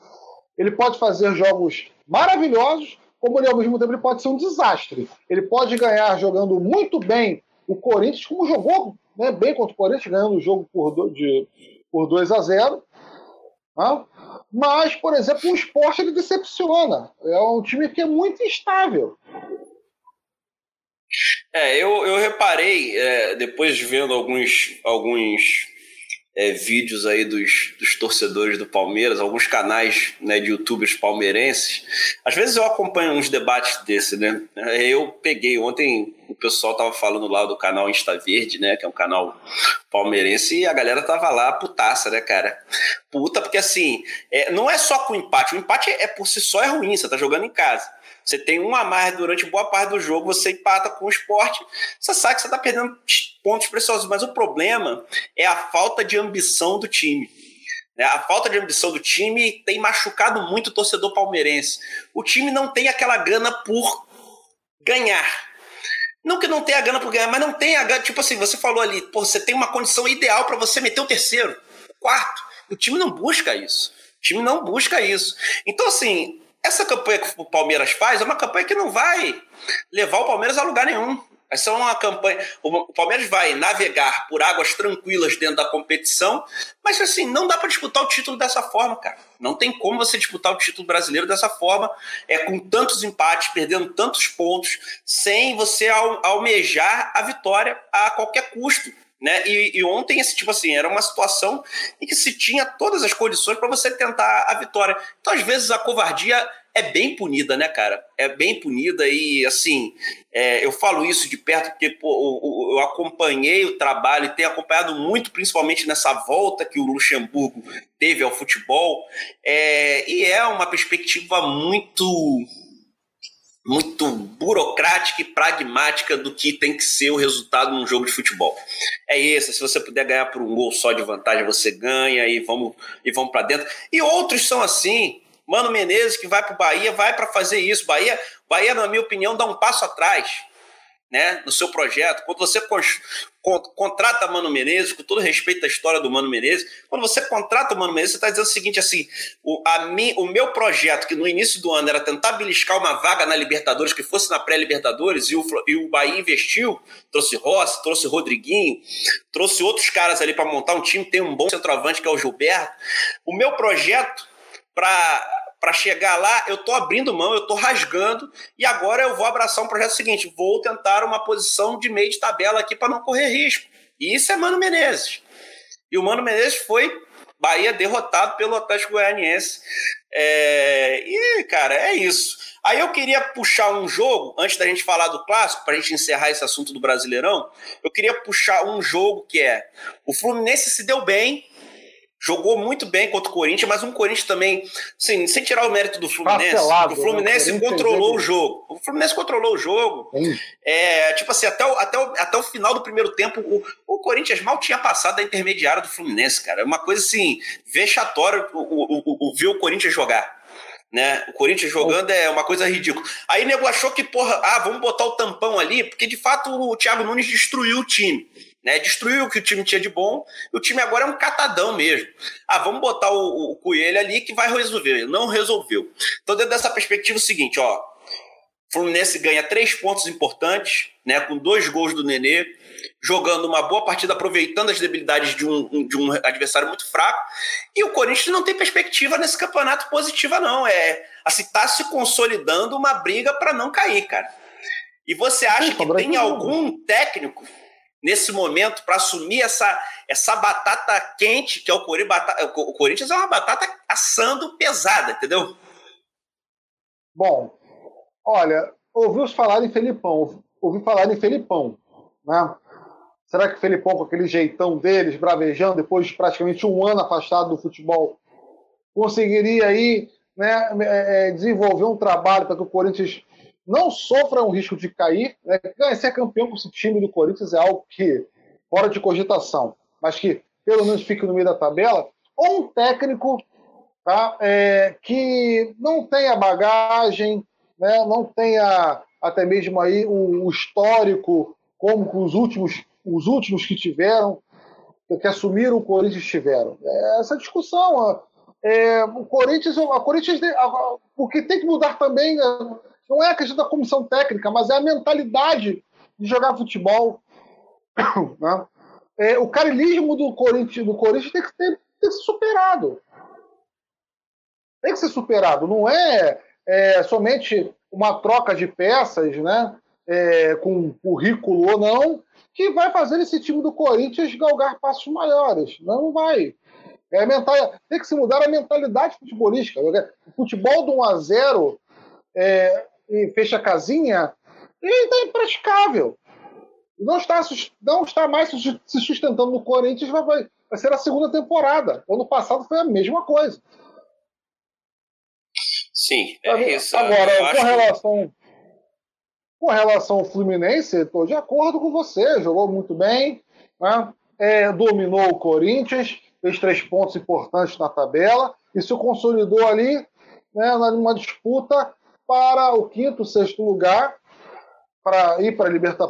Ele pode fazer jogos maravilhosos, como ele ao mesmo tempo ele pode ser um desastre. Ele pode ganhar jogando muito bem o Corinthians, como jogou né, bem contra o Corinthians, ganhando o jogo por, do, por 2 a 0. Né? Mas, por exemplo, o esporte ele decepciona. É um time que é muito instável. É, eu, eu reparei, é, depois de vendo alguns, alguns é, vídeos aí dos, dos, torcedores do Palmeiras, alguns canais né, de youtubers palmeirenses. Às vezes eu acompanho uns debates desse, né? Eu peguei ontem, o pessoal tava falando lá do canal Insta Verde, né? Que é um canal palmeirense, e a galera tava lá putaça, né, cara? Puta, porque assim, é, não é só com empate. O empate é por si só é ruim, você tá jogando em casa. Você tem um a mais durante boa parte do jogo, você empata com o esporte, você sabe que você está perdendo pontos preciosos. Mas o problema é a falta de ambição do time. Né? A falta de ambição do time tem machucado muito o torcedor palmeirense. O time não tem aquela gana por ganhar. Não que não tenha gana por ganhar, mas não tem a gana. Tipo assim, você falou ali, pô, você tem uma condição ideal para você meter o terceiro, o quarto. O time não busca isso. O time não busca isso. Então, assim, essa campanha que o Palmeiras faz é uma campanha que não vai levar o Palmeiras a lugar nenhum. Essa é uma campanha. O Palmeiras vai navegar por águas tranquilas dentro da competição, mas assim, não dá para disputar o título dessa forma, cara. Não tem como você disputar o título brasileiro dessa forma, é com tantos empates, perdendo tantos pontos, sem você almejar a vitória a qualquer custo. Né? E, e, ontem, esse tipo assim, era uma situação em que se tinha todas as condições para você tentar a vitória. Então, às vezes, a covardia é bem punida, né, cara? É bem punida e, assim, é, eu falo isso de perto porque pô, eu, eu acompanhei o trabalho e tenho acompanhado muito, principalmente nessa volta que o Luxemburgo teve ao futebol, é, e é uma perspectiva muito muito burocrática e pragmática do que tem que ser o resultado num jogo de futebol. É isso, se você puder ganhar por um gol só de vantagem, você ganha e vamos e vamos para dentro. E outros são assim. Mano Menezes que vai para o Bahia, vai para fazer isso. Bahia, Bahia, na minha opinião, dá um passo atrás né, no seu projeto, quando você contrata Mano Menezes, com todo respeito à história do Mano Menezes, quando você contrata o Mano Menezes, você está dizendo o seguinte, assim, o, a mim, o meu projeto, que no início do ano era tentar beliscar uma vaga na Libertadores, que fosse na pré-Libertadores, e o, e o Bahia investiu, trouxe Rossi, trouxe Rodriguinho, trouxe outros caras ali para montar um time, tem um bom centroavante que é o Gilberto. O meu projeto para para chegar lá, eu estou abrindo mão, eu estou rasgando, e agora eu vou abraçar um projeto seguinte: vou tentar uma posição de meio de tabela aqui para não correr risco. E isso é Mano Menezes. E o Mano Menezes foi Bahia derrotado pelo Atlético Goianiense. É... E, cara, é isso. Aí eu queria puxar um jogo, antes da gente falar do clássico, para a gente encerrar esse assunto do Brasileirão, eu queria puxar um jogo que é: o Fluminense se deu bem, jogou muito bem contra o Corinthians, mas um Corinthians também, assim, sem tirar o mérito do Fluminense, Parcelado, o Fluminense né? controlou o jogo. O Fluminense controlou o jogo. É, tipo assim, até o, até, o, até o final do primeiro tempo, o, o Corinthians mal tinha passado da intermediária do Fluminense, cara. É uma coisa assim, vexatória o, o, o, o ver o Corinthians jogar. Né? O Corinthians jogando é uma coisa ridícula. Aí o nego achou que, porra, ah, vamos botar o tampão ali, porque de fato o Thiago Nunes destruiu o time né? Destruiu o que o time tinha de bom, e o time agora é um catadão mesmo. Ah, vamos botar o, o Coelho ali que vai resolver. Não resolveu. Então, dentro dessa perspectiva, é o seguinte, ó. Fluminense ganha três pontos importantes, né? Com dois gols do Nenê, jogando uma boa partida, aproveitando as debilidades de um, de um adversário muito fraco. E o Corinthians não tem perspectiva nesse campeonato positiva, não. É assim, tá se consolidando uma briga para não cair, cara. E você acha que tem algum técnico nesse momento para assumir essa, essa batata quente que é o Corinthians. Batata, o Corinthians é uma batata assando pesada, entendeu? Bom, olha, ouviu falar em Felipão, ouvi falar em Felipão, né? Será que o Felipão, com aquele jeitão deles, bravejando, depois de praticamente um ano afastado do futebol, conseguiria aí né, é, é desenvolver um trabalho para que o Corinthians não sofra um risco de cair. Né? Ser campeão com esse time do Corinthians é algo que, fora de cogitação, mas que pelo menos fique no meio da tabela. Ou um técnico tá, é, que não tenha bagagem, né, não tenha até mesmo aí o, o histórico como os últimos, os últimos que tiveram, que assumiram o Corinthians tiveram. É essa discussão. É, o Corinthians, a Corinthians, o que tem que mudar também né, não é a questão da comissão técnica, mas é a mentalidade de jogar futebol. <coughs> Né? É, o carilismo do Corinthians, do Corinthians tem que, ter, ser superado. Tem que ser superado. Não é, é somente uma troca de peças, né? É, com currículo ou não, que vai fazer esse time do Corinthians galgar passos maiores. Não vai. É mental... Tem que se mudar a mentalidade futebolística. O futebol do 1 a 0 é, e fecha a casinha, ele está impraticável. Não está, não está mais se sustentando no Corinthians, vai, vai, ser a segunda temporada. O ano passado foi a mesma coisa. Sim, é isso. Agora, com relação, com relação ao Fluminense, estou de acordo com você, jogou muito bem, né? é, dominou o Corinthians, fez três pontos importantes na tabela e se consolidou ali né, numa disputa para o quinto, sexto lugar, para ir para liberta,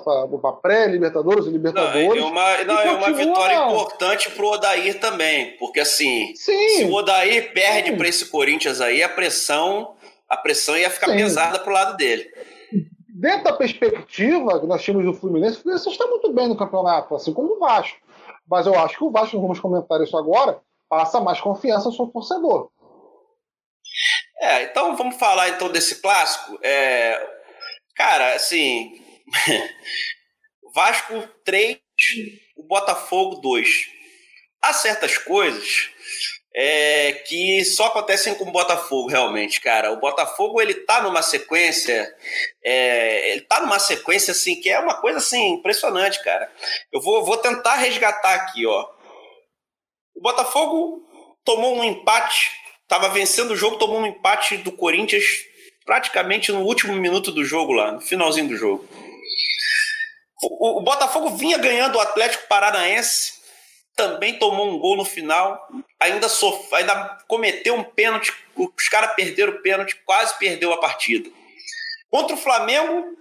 pré-Libertadores e Libertadores. Não, é uma, não, é uma vitória importante para o Odair também, porque assim, Sim. se o Odair perde para esse Corinthians aí, a pressão, a pressão ia ficar Sim. pesada para o lado dele. Dentro da perspectiva que nós tínhamos do Fluminense, o Fluminense está muito bem no campeonato, assim como o Vasco. Mas eu acho que o Vasco, vamos comentar isso agora, passa mais confiança ao seu torcedor. É, então vamos falar então desse clássico. É, cara, assim, <laughs> Vasco 3, o Botafogo 2. Há certas coisas é, que só acontecem com o Botafogo, realmente, cara. O Botafogo, ele tá numa sequência, é, ele tá numa sequência, assim, que é uma coisa, assim, impressionante, cara. Eu vou, vou tentar resgatar aqui, ó. O Botafogo tomou um empate Tava vencendo o jogo, tomou um empate do Corinthians praticamente no último minuto do jogo lá, no finalzinho do jogo. O, o Botafogo vinha ganhando o Atlético Paranaense, também tomou um gol no final, ainda, sof... ainda cometeu um pênalti, os caras perderam o pênalti, quase perdeu a partida. Contra o Flamengo,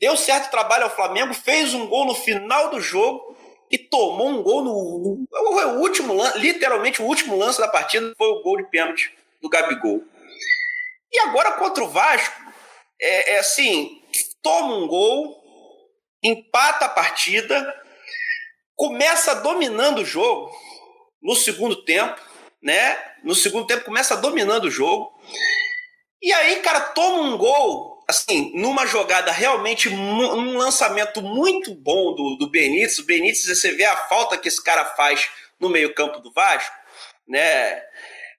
deu certo trabalho ao Flamengo, fez um gol no final do jogo, e tomou um gol no. O último literalmente o último lance da partida foi o gol de pênalti do Gabigol. E agora contra o Vasco, é, é assim: toma um gol, empata a partida, começa dominando o jogo no segundo tempo, né? No segundo tempo começa dominando o jogo. E aí, cara, toma um gol assim, numa jogada realmente, um lançamento muito bom do, do Benítez, o Benítez, você vê a falta que esse cara faz no meio-campo do Vasco, né?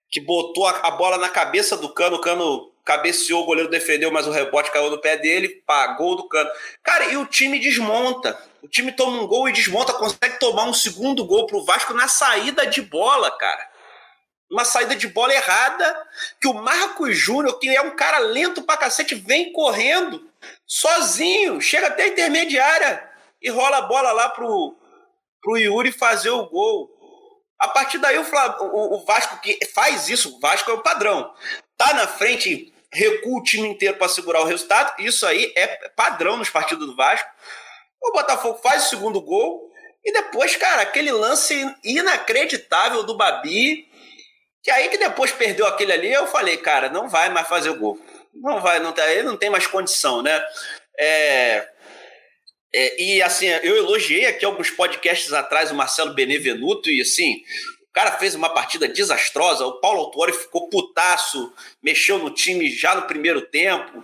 Que botou a, a, bola na cabeça do cano, o cano cabeceou, o goleiro defendeu, mas o rebote caiu no pé dele, pagou do cano. Cara, e o time desmonta. O time toma um gol e desmonta, consegue tomar um segundo gol pro Vasco na saída de bola, cara. Uma saída de bola errada, que o Marcos Júnior, que é um cara lento pra cacete, vem correndo sozinho, chega até a intermediária e rola a bola lá pro, pro Yuri fazer o gol. A partir daí, o, o, o Vasco que faz isso, o Vasco é o padrão. Tá na frente, recua o time inteiro para segurar o resultado. Isso aí é padrão nos partidos do Vasco. O Botafogo faz o segundo gol. E depois, cara, aquele lance inacreditável do Babi. Que aí que depois perdeu aquele ali, eu falei, cara, não vai mais fazer o gol. Não vai, não, tá, ele não tem mais condição, né? É, é, e assim, eu elogiei aqui alguns podcasts atrás o Marcelo Benevenuto, e assim, o cara fez uma partida desastrosa. O Paulo Autori ficou putaço, mexeu no time já no primeiro tempo.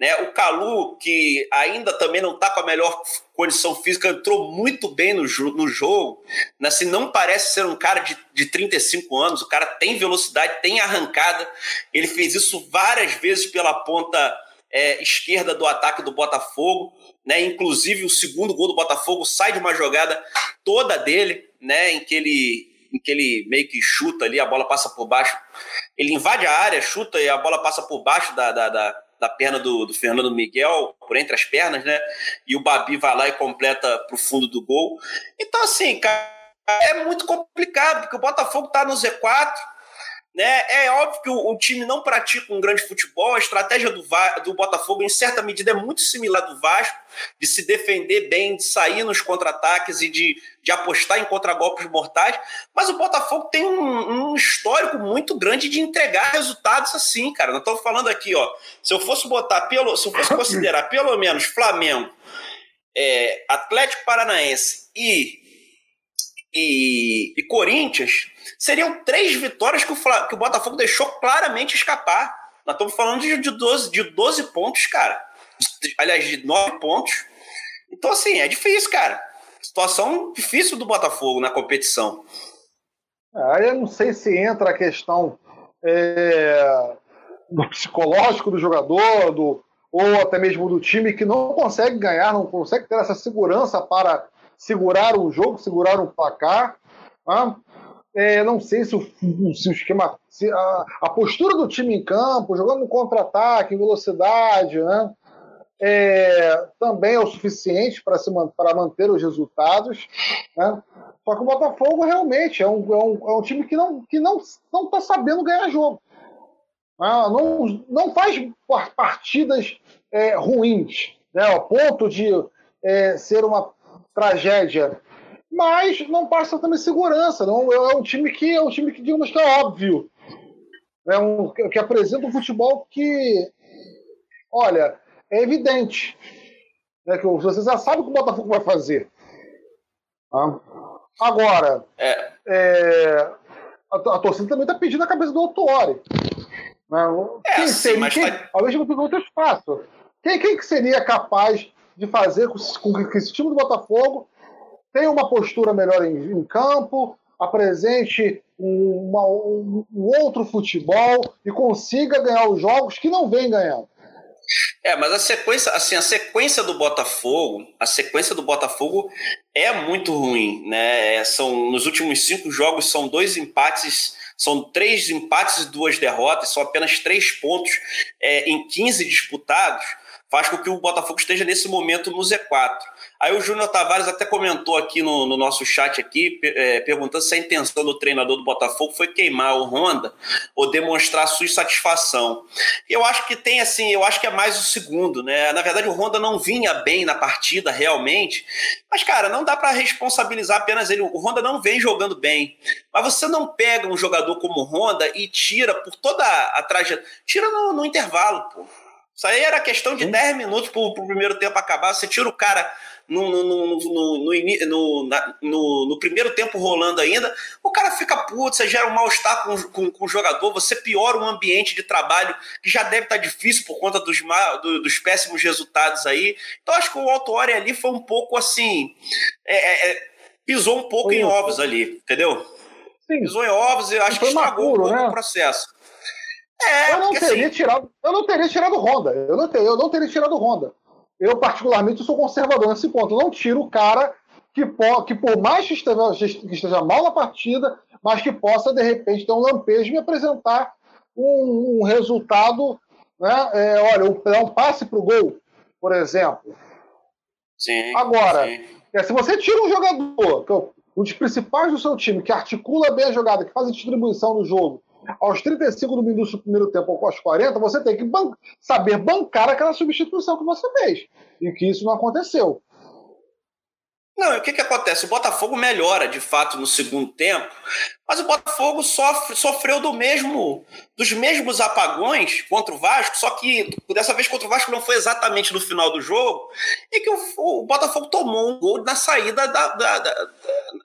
Né? O Calu, que ainda também não está com a melhor condição física, entrou muito bem no, no jogo. Assim, não parece ser um cara de, de 35 anos, o cara tem velocidade, tem arrancada. Ele fez isso várias vezes pela ponta é, esquerda do ataque do Botafogo né? Inclusive o segundo gol do Botafogo sai de uma jogada toda dele, né? Em que ele em que ele meio que chuta ali, a bola passa por baixo. Ele invade a área, chuta e a bola passa por baixo da, da, da, da perna do, do, Fernando Miguel, por entre as pernas, né? E o Babi vai lá e completa para o fundo do gol. Então, assim, cara, é muito complicado, porque o Botafogo está no Z4, né? É óbvio que o, o, time não pratica um grande futebol, a estratégia do, do Botafogo, em certa medida, é muito similar do Vasco, de se defender bem, de sair nos contra-ataques e de, de apostar em contragolpes mortais. Mas o Botafogo tem um, um, histórico muito grande de entregar resultados assim, cara. Nós estamos falando aqui, ó. Se eu fosse botar pelo, se eu fosse <laughs> considerar pelo menos Flamengo, é, Atlético Paranaense e, e, e Corinthians seriam três vitórias que o, que o Botafogo deixou claramente escapar. Nós estamos falando de, de, 12, de 12 pontos, cara. Aliás, de 9 pontos. Então, assim, é difícil, cara. Situação difícil do Botafogo na competição. Aí eu não sei se entra a questão é, do psicológico do jogador, do, ou até mesmo do time que não consegue ganhar, não consegue ter essa segurança para segurar o jogo, segurar um placar. Né? É, não sei se o, se o esquema. Se a, a, postura do time em campo, jogando contra-ataque, em velocidade, né? É, também é o suficiente para manter os resultados. Né? Só que o Botafogo realmente é um, é um, é um time que não está que não, não tá sabendo ganhar jogo. Ah, não, não faz partidas é, ruins, né, ao ponto de é, ser uma tragédia mas não passa também segurança. Não, é um time que é um time que, digamos que é óbvio. É um, que apresenta um futebol que, olha, é evidente. Né, que você já sabe o que o Botafogo vai fazer. Ah. Agora, é. É, a, a, torcida também está pedindo a cabeça do Autori. Né? É, quem assim, seria, quem, vai... ao mesmo tempo, outro espaço. Quem, quem que seria capaz de fazer com, que esse time do Botafogo tenha uma postura melhor em, em campo, apresente uma, um, um, outro futebol e consiga ganhar os jogos que não vem ganhando. É, mas a sequência, assim, a sequência do Botafogo, a sequência do Botafogo é muito ruim, né? É, são nos últimos cinco jogos são dois empates, são três empates e duas derrotas, são apenas três pontos é, em 15 disputados, faz com que o Botafogo esteja nesse momento no Z4. Aí o Júnior Tavares até comentou aqui no, no nosso chat aqui, é, perguntando se a intenção do treinador do Botafogo foi queimar o Honda ou demonstrar sua insatisfação. Eu acho que tem assim, eu acho que é mais o segundo, né? Na verdade, o Honda não vinha bem na partida realmente, mas cara, não dá para responsabilizar apenas ele. O Honda não vem jogando bem. Mas você não pega um jogador como o Honda e tira por toda a trajetória, tira no, no intervalo, pô. Isso aí era questão de 10 minutos pro, pro primeiro tempo acabar. Você tira o cara no, no, no, no, no, primeiro tempo rolando ainda, o cara fica puto, você gera um mal-estar com, com, com, o jogador, você piora o ambiente de trabalho, que já deve estar difícil por conta dos, do, dos péssimos resultados aí. Então acho que o Alto ali foi um pouco assim. É, é, é, pisou um pouco Sim. em ovos ali, entendeu? Sim. Pisou em ovos e acho que estragou um pouco né? o processo. É, eu não teria assim... tirado, eu não teria tirado Honda. Eu não, teria, eu não teria tirado Honda. Eu, particularmente, sou conservador nesse ponto. Eu não tiro o cara que, po, que por mais que esteja, que esteja mal na partida, mas que possa, de repente, ter um lampejo e me apresentar um, um resultado. Né? É, olha, um, um passe para o gol, por exemplo. Sim. Agora, sim. É, se você tira um jogador, é um dos principais do seu time, que articula bem a jogada, que faz a distribuição no jogo, aos 35 do minuto do primeiro tempo ou aos 40, você tem que ban saber bancar aquela substituição que você fez. E que isso não aconteceu. Não, o que, que acontece? O Botafogo melhora de fato no segundo tempo, mas o Botafogo sofre, sofreu do mesmo, dos mesmos apagões contra o Vasco, só que dessa vez contra o Vasco não foi exatamente no final do jogo, e que o, o Botafogo tomou um gol na saída da, da, da,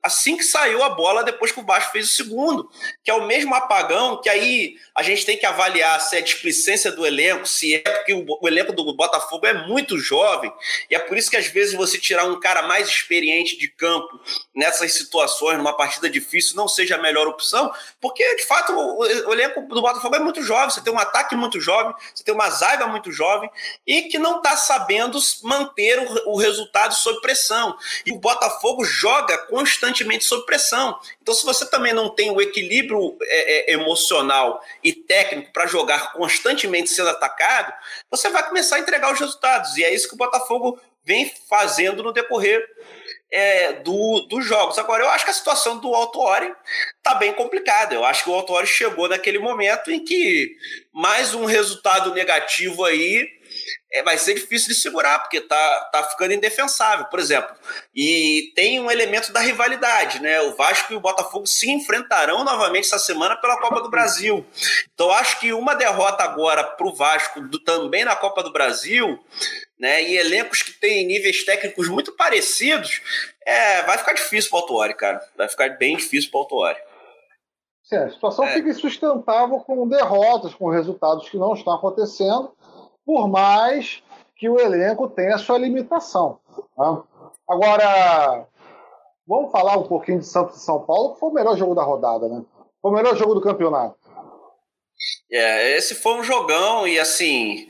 assim que saiu a bola depois que o Vasco fez o segundo, que é o mesmo apagão que aí a gente tem que avaliar se é displicência do elenco, se é porque o, o elenco do Botafogo é muito jovem, e é por isso que às vezes você tirar um cara mais experiente de campo nessas situações, numa partida difícil, não seja a melhor opção, porque de fato o, o elenco do Botafogo é muito jovem, você tem um ataque muito jovem, você tem uma zaga muito jovem e que não está sabendo manter o, o resultado sob pressão. E o Botafogo joga constantemente sob pressão. Então, se você também não tem o equilíbrio é, é, emocional e técnico para jogar constantemente sendo atacado, você vai começar a entregar os resultados. E é isso que o Botafogo vem fazendo no decorrer é, do, dos jogos. Agora, eu acho que a situação do Autori está bem complicada. Eu acho que o Autori chegou naquele momento em que mais um resultado negativo aí é, vai ser difícil de segurar, porque tá, tá ficando indefensável, por exemplo. E tem um elemento da rivalidade, né? O Vasco e o Botafogo se enfrentarão novamente essa semana pela Copa do Brasil. Então, acho que uma derrota agora para o Vasco, do, também na Copa do Brasil, né? E elencos que têm níveis técnicos muito parecidos, é, vai ficar difícil para o Autuori, cara. Vai ficar bem difícil para o Autuori. Sim, a situação é. fica insustentável com derrotas, com resultados que não estão acontecendo por mais que o elenco tenha sua limitação. Tá? Agora, vamos falar um pouquinho de Santos e São Paulo, que foi o melhor jogo da rodada, né? Foi o melhor jogo do campeonato. É, esse foi um jogão e assim,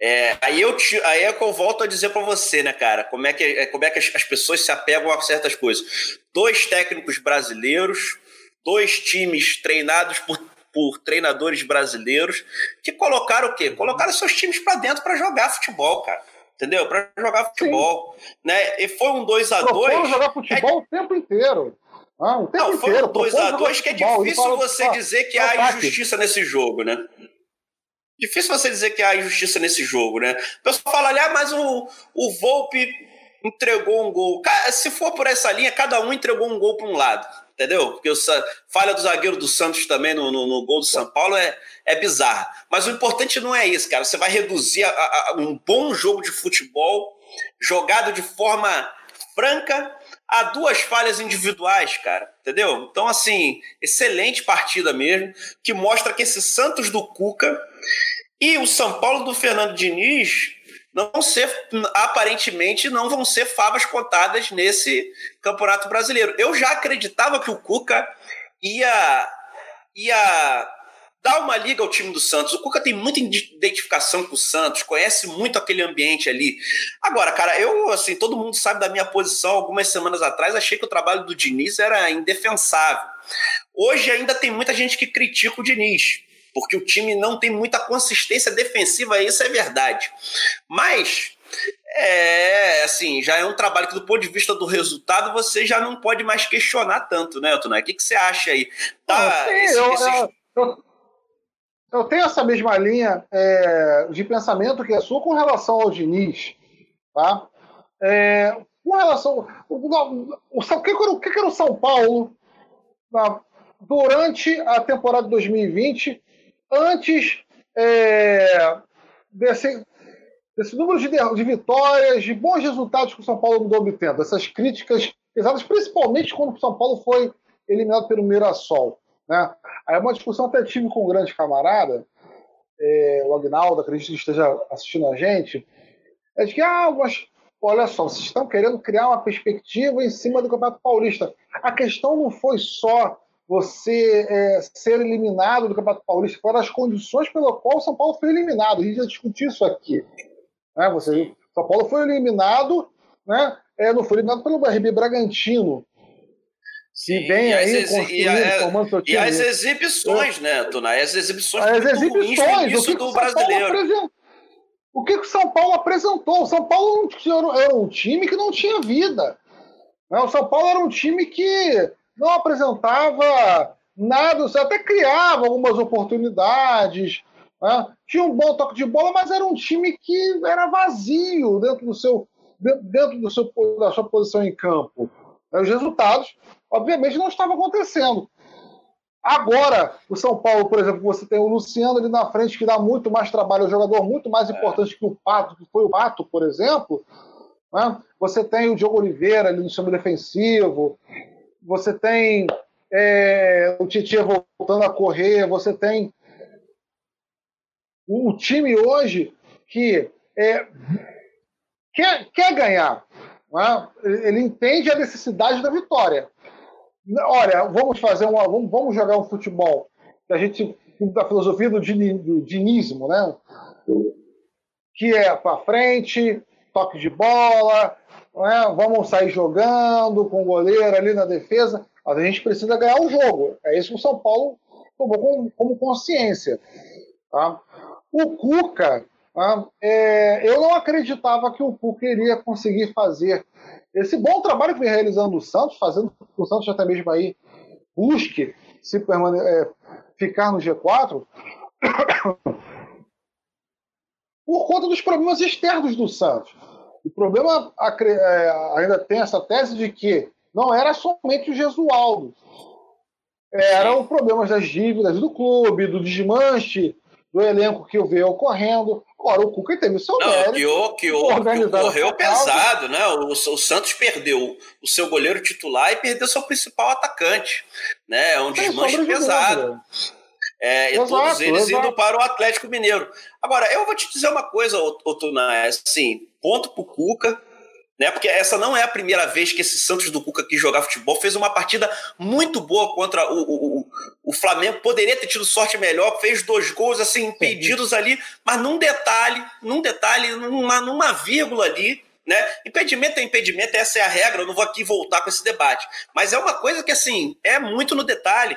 é, aí, eu te, aí é que eu volto a dizer para você, né, cara, como é que, é, como é que as, as pessoas se apegam a certas coisas. Dois técnicos brasileiros, dois times treinados por por treinadores brasileiros que colocaram o quê? Colocaram seus times para dentro para jogar futebol, cara. Entendeu? Para jogar futebol. Né? E foi um 2x2. Foram jogar futebol é... o tempo inteiro. Ah, o tempo Não, foi um 2x2 que é difícil você dizer que há injustiça nesse jogo, né? Difícil você dizer que há injustiça nesse jogo, né? O pessoal fala ali, ah, mas o, o Volpe entregou um gol. Se for por essa linha, cada um entregou um gol para um lado entendeu? Porque a falha do zagueiro do Santos também no, no, no, gol do São Paulo é, é bizarra. Mas o importante não é isso, cara. Você vai reduzir a, a, um bom jogo de futebol jogado de forma franca a duas falhas individuais, cara, entendeu? Então, assim, excelente partida mesmo, que mostra que esse Santos do Cuca e o São Paulo do Fernando Diniz não ser, aparentemente, não vão ser favas contadas nesse Campeonato Brasileiro. Eu já acreditava que o Cuca ia, ia dar uma liga ao time do Santos. O Cuca tem muita identificação com o Santos, conhece muito aquele ambiente ali. Agora, cara, eu, assim, todo mundo sabe da minha posição. Algumas semanas atrás, achei que o trabalho do Diniz era indefensável. Hoje ainda tem muita gente que critica o Diniz porque o time não tem muita consistência defensiva, isso é verdade. Mas é, assim, já é um trabalho que, do ponto de vista do resultado, você já não pode mais questionar tanto, né, Elton? O que, que você acha aí? Tá, sim, esse, eu, esses... eu, eu, tenho essa mesma linha é, de pensamento que é sua com relação ao Diniz, tá? É, com relação. O, o, o, que, era, o que era o São Paulo na, durante a temporada 2020 antes é, desse, desse número de, de, vitórias, de bons resultados que o São Paulo andou obtendo, essas críticas pesadas, principalmente quando o São Paulo foi eliminado pelo Mirassol. Né? Aí é uma discussão até tive com um grande camarada, é, o Agnaldo, acredito que esteja assistindo a gente, é de que, ah, mas olha só, vocês estão querendo criar uma perspectiva em cima do Campeonato Paulista. A questão não foi só você é, ser eliminado do Campeonato Paulista, quais as condições pelo qual o São Paulo foi eliminado. A gente já discutiu isso aqui. Né? Você, São Paulo foi eliminado, né? É, não foi eliminado pelo RB Bragantino. Sim, vem aí e, a, formando seu time. E as exibições, né, Tuna? As exibições As exibições, o que, que o brasileiro. O que, que o São Paulo apresentou? O São Paulo era um time que não tinha vida. Né? O São Paulo era um time que não apresentava nada, até criava algumas oportunidades, né? tinha um bom toque de bola, mas era um time que era vazio dentro do seu dentro do seu, da sua posição em campo. Os resultados, obviamente, não estavam acontecendo. Agora, o São Paulo, por exemplo, você tem o Luciano ali na frente, que dá muito mais trabalho, é um jogador muito mais importante que o Pato, que foi o Pato, por exemplo. Né? Você tem o Diogo Oliveira ali no sistema defensivo, você tem é, o Tietchan voltando a correr, você tem o, time hoje que é, quer, quer ganhar. Né? Ele entende a necessidade da vitória. Olha, vamos fazer uma, vamos, jogar um futebol que a gente da filosofia do, do dinismo, né? Que é para frente, toque de bola, né? vamos sair jogando com o goleiro ali na defesa, mas a gente precisa ganhar o jogo. É isso que o São Paulo tomou como, como consciência. Tá? O Cuca, tá? é, eu não acreditava que o Cuca iria conseguir fazer esse bom trabalho que vem realizando o Santos, fazendo o Santos até mesmo aí busque se permane é, ficar no G4, <coughs> por conta dos problemas externos do Santos. O problema é, ainda tem essa tese de que não era somente o Gesualdo. Eram problemas das dívidas do clube, do desmanche do elenco que veio ocorrendo. Agora, o Cuca teve o seu não, mérito. Que, o, que, o, que correu pesado, né? O, o, Santos perdeu o seu goleiro titular e perdeu seu principal atacante. Né? É um desmanche pesado. É, e exato, todos eles exato. indo para o Atlético Mineiro. Agora, eu vou te dizer uma coisa, Otuna, é assim, ponto pro Cuca, né? Porque essa não é a primeira vez que esse Santos do Cuca que jogar futebol fez uma partida muito boa contra o, o, o, Flamengo. Poderia ter tido sorte melhor, fez dois gols assim impedidos ali, mas num detalhe, num detalhe, numa, numa vírgula ali, né? Impedimento é impedimento, essa é a regra, eu não vou aqui voltar com esse debate. Mas é uma coisa que, assim, é muito no detalhe.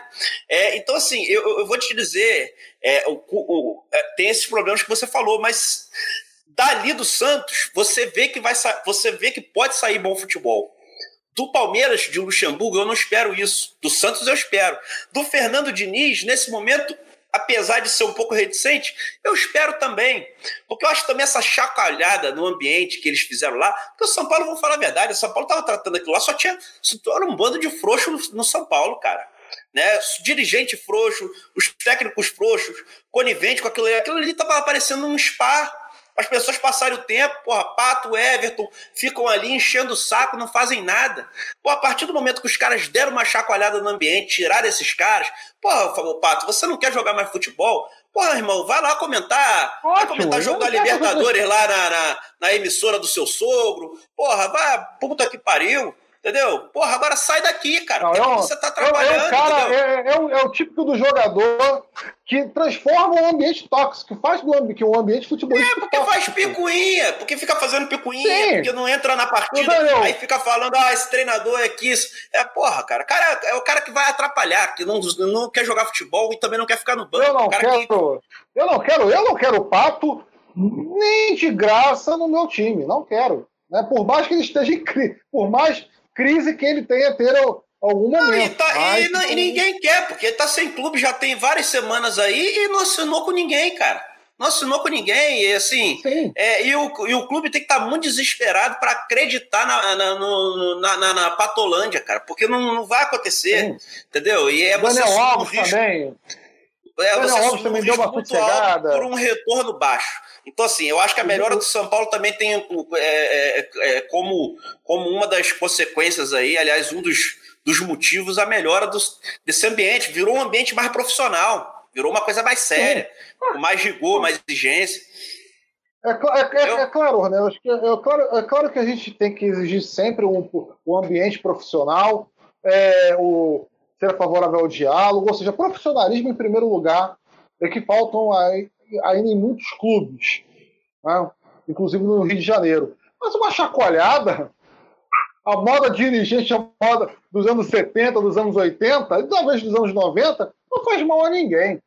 É, então, assim, eu, eu, vou te dizer, é, o, o, é, tem esses problemas que você falou, mas dali do Santos, você vê que vai você vê que pode sair bom futebol. Do Palmeiras, de Luxemburgo, eu não espero isso. Do Santos, eu espero. Do Fernando Diniz, nesse momento, apesar de ser um pouco reticente, eu espero também. Porque eu acho também essa chacoalhada no ambiente que eles fizeram lá. Porque o São Paulo, vamos falar a verdade, o São Paulo estava tratando aquilo lá, só tinha. Só era um bando de frouxo no, no São Paulo, cara. Né? Dirigente frouxo, os técnicos frouxos, conivente com aquilo ali. Aquilo ali estava aparecendo um spa as pessoas passarem o tempo, porra, Pato, Everton, ficam ali enchendo o saco, não fazem nada. Pô, a partir do momento que os caras deram uma chacoalhada no ambiente, tiraram esses caras, porra, falou, Pato, você não quer jogar mais futebol? Porra, irmão, vai lá comentar. Ótimo, vai comentar jogo da Libertadores lá na, na, na, emissora do seu sogro. Porra, vai, puta que pariu. Entendeu? Porra, agora sai daqui, cara. Não, eu, você tá trabalhando. É, é, cara, é, é, o, é, o, típico do jogador que transforma um ambiente tóxico, que faz do ambiente, um ambiente futebolístico. É, porque tóxico. faz picuinha, porque fica fazendo picuinha, Sim. porque não entra na partida, aí fica falando, ah, esse treinador é que isso. É, porra, cara, cara é o cara que vai atrapalhar, que não, não quer jogar futebol e também não quer ficar no banco. Eu não quero, que... eu não quero, eu não quero pato nem de graça no meu time, não quero. Né? Por mais que ele esteja crise, por mais crise que ele tenha ter algum momento. Não, e, tá, mas, e, e, ninguém quer, porque ele tá sem clube já tem várias semanas aí e não assinou com ninguém, cara. Não assinou com ninguém, e assim. É, e, o, e o clube tem que estar tá muito desesperado para acreditar na, na, no, na, na, na, Patolândia, cara, porque não, não vai acontecer. Sim. Entendeu? E é você Daniel Alves um também. É, você Alves também um deu uma sossegada. Por um retorno baixo. Então, assim, eu acho que a melhora do São Paulo também tem é, é, é, como, como uma das consequências aí, aliás, um dos, dos motivos, a melhora dos, desse ambiente. Virou um ambiente mais profissional, virou uma coisa mais séria, com mais rigor, mais exigência. É, é, é, é claro, né? Acho que é, é, claro, é claro que a gente tem que exigir sempre um, um ambiente profissional. É, o, ser favorável ao diálogo, ou seja, profissionalismo em primeiro lugar, é que faltam ainda em muitos clubes, né? inclusive no Rio de Janeiro. Mas uma chacoalhada, a moda dirigente, a moda dos anos 70, dos anos 80, e talvez dos anos 90, não faz mal a ninguém.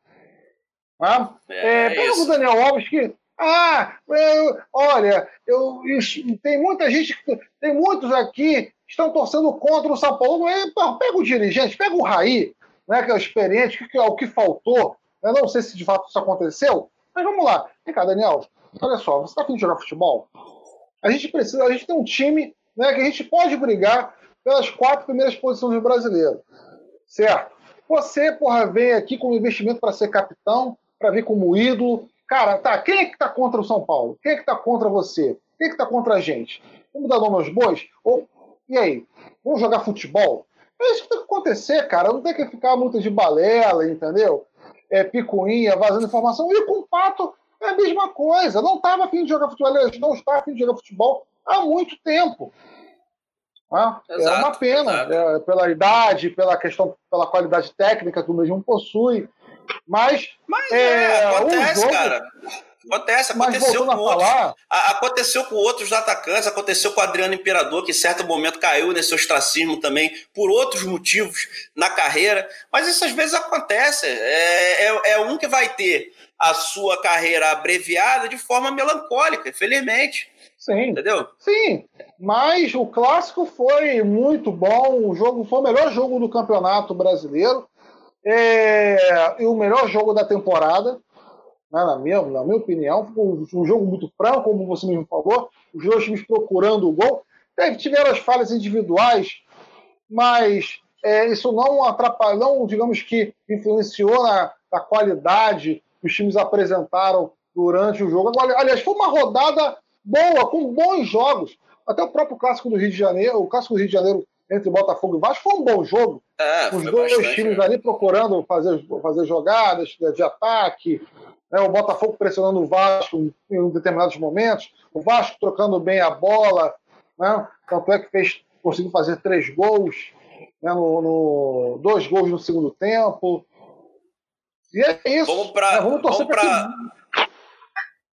Né? É, é, pega o Daniel Alves que ah, eu, olha, eu, isso, tem muita gente, tem muitos aqui que estão torcendo contra o São Paulo. Pega o dirigente, pega o Raí, né, que é o experiente, que, que é o que faltou. Eu não sei se de fato isso aconteceu, mas vamos lá. Vem cá, Daniel, olha só, você está afim de jogar futebol? A gente precisa, a gente tem um time né, que a gente pode brigar pelas quatro primeiras posições do brasileiro. Certo? Você, porra, vem aqui com investimento para ser capitão, para vir como ídolo, Cara, tá, quem é que tá contra o São Paulo? Quem é que tá contra você? Quem é que tá contra a gente? Vamos dar nome aos bois? Ou, e aí? Vamos jogar futebol? É isso que tem que acontecer, cara. Não tem que ficar muito de balela, entendeu? É, picuinha, vazando informação. E com o Pato é a mesma coisa. Não estava afim de jogar futebol. Ele não está afim de jogar futebol há muito tempo. Ah, exato, é uma pena, é, pela idade, pela questão, pela qualidade técnica que o mesmo possui. Mas, Mas é, é acontece, jogo... cara. Acontece, aconteceu com outros. Falar... Aconteceu com outros atacantes, aconteceu com o Adriano Imperador, que em certo momento caiu nesse ostracismo também, por outros motivos na carreira. Mas isso às vezes acontece. É, é, é um que vai ter a sua carreira abreviada de forma melancólica, infelizmente. Sim. Entendeu? Sim. Mas o clássico foi muito bom. O jogo foi o melhor jogo do campeonato brasileiro. É, e o melhor jogo da temporada, na, minha, na minha opinião, um, um, jogo muito franco, como você mesmo falou, os dois times procurando o gol. Teve, tiveram as falhas individuais, mas é, isso não atrapalhou, não, digamos que influenciou na, na, qualidade que os times apresentaram durante o jogo. Aliás, foi uma rodada boa, com bons jogos. Até o próprio clássico do Rio de Janeiro, o clássico do Rio de Janeiro entre Botafogo e Vasco foi um bom jogo. É, Os dois bastante, times né? ali procurando fazer, fazer jogadas de ataque. Né? O Botafogo pressionando o Vasco em determinados momentos. O Vasco trocando bem a bola. Né? Tanto é que fez, conseguiu fazer três gols. Né? No, no, dois gols no segundo tempo. E é isso. Vamos, pra, né? vamos torcer para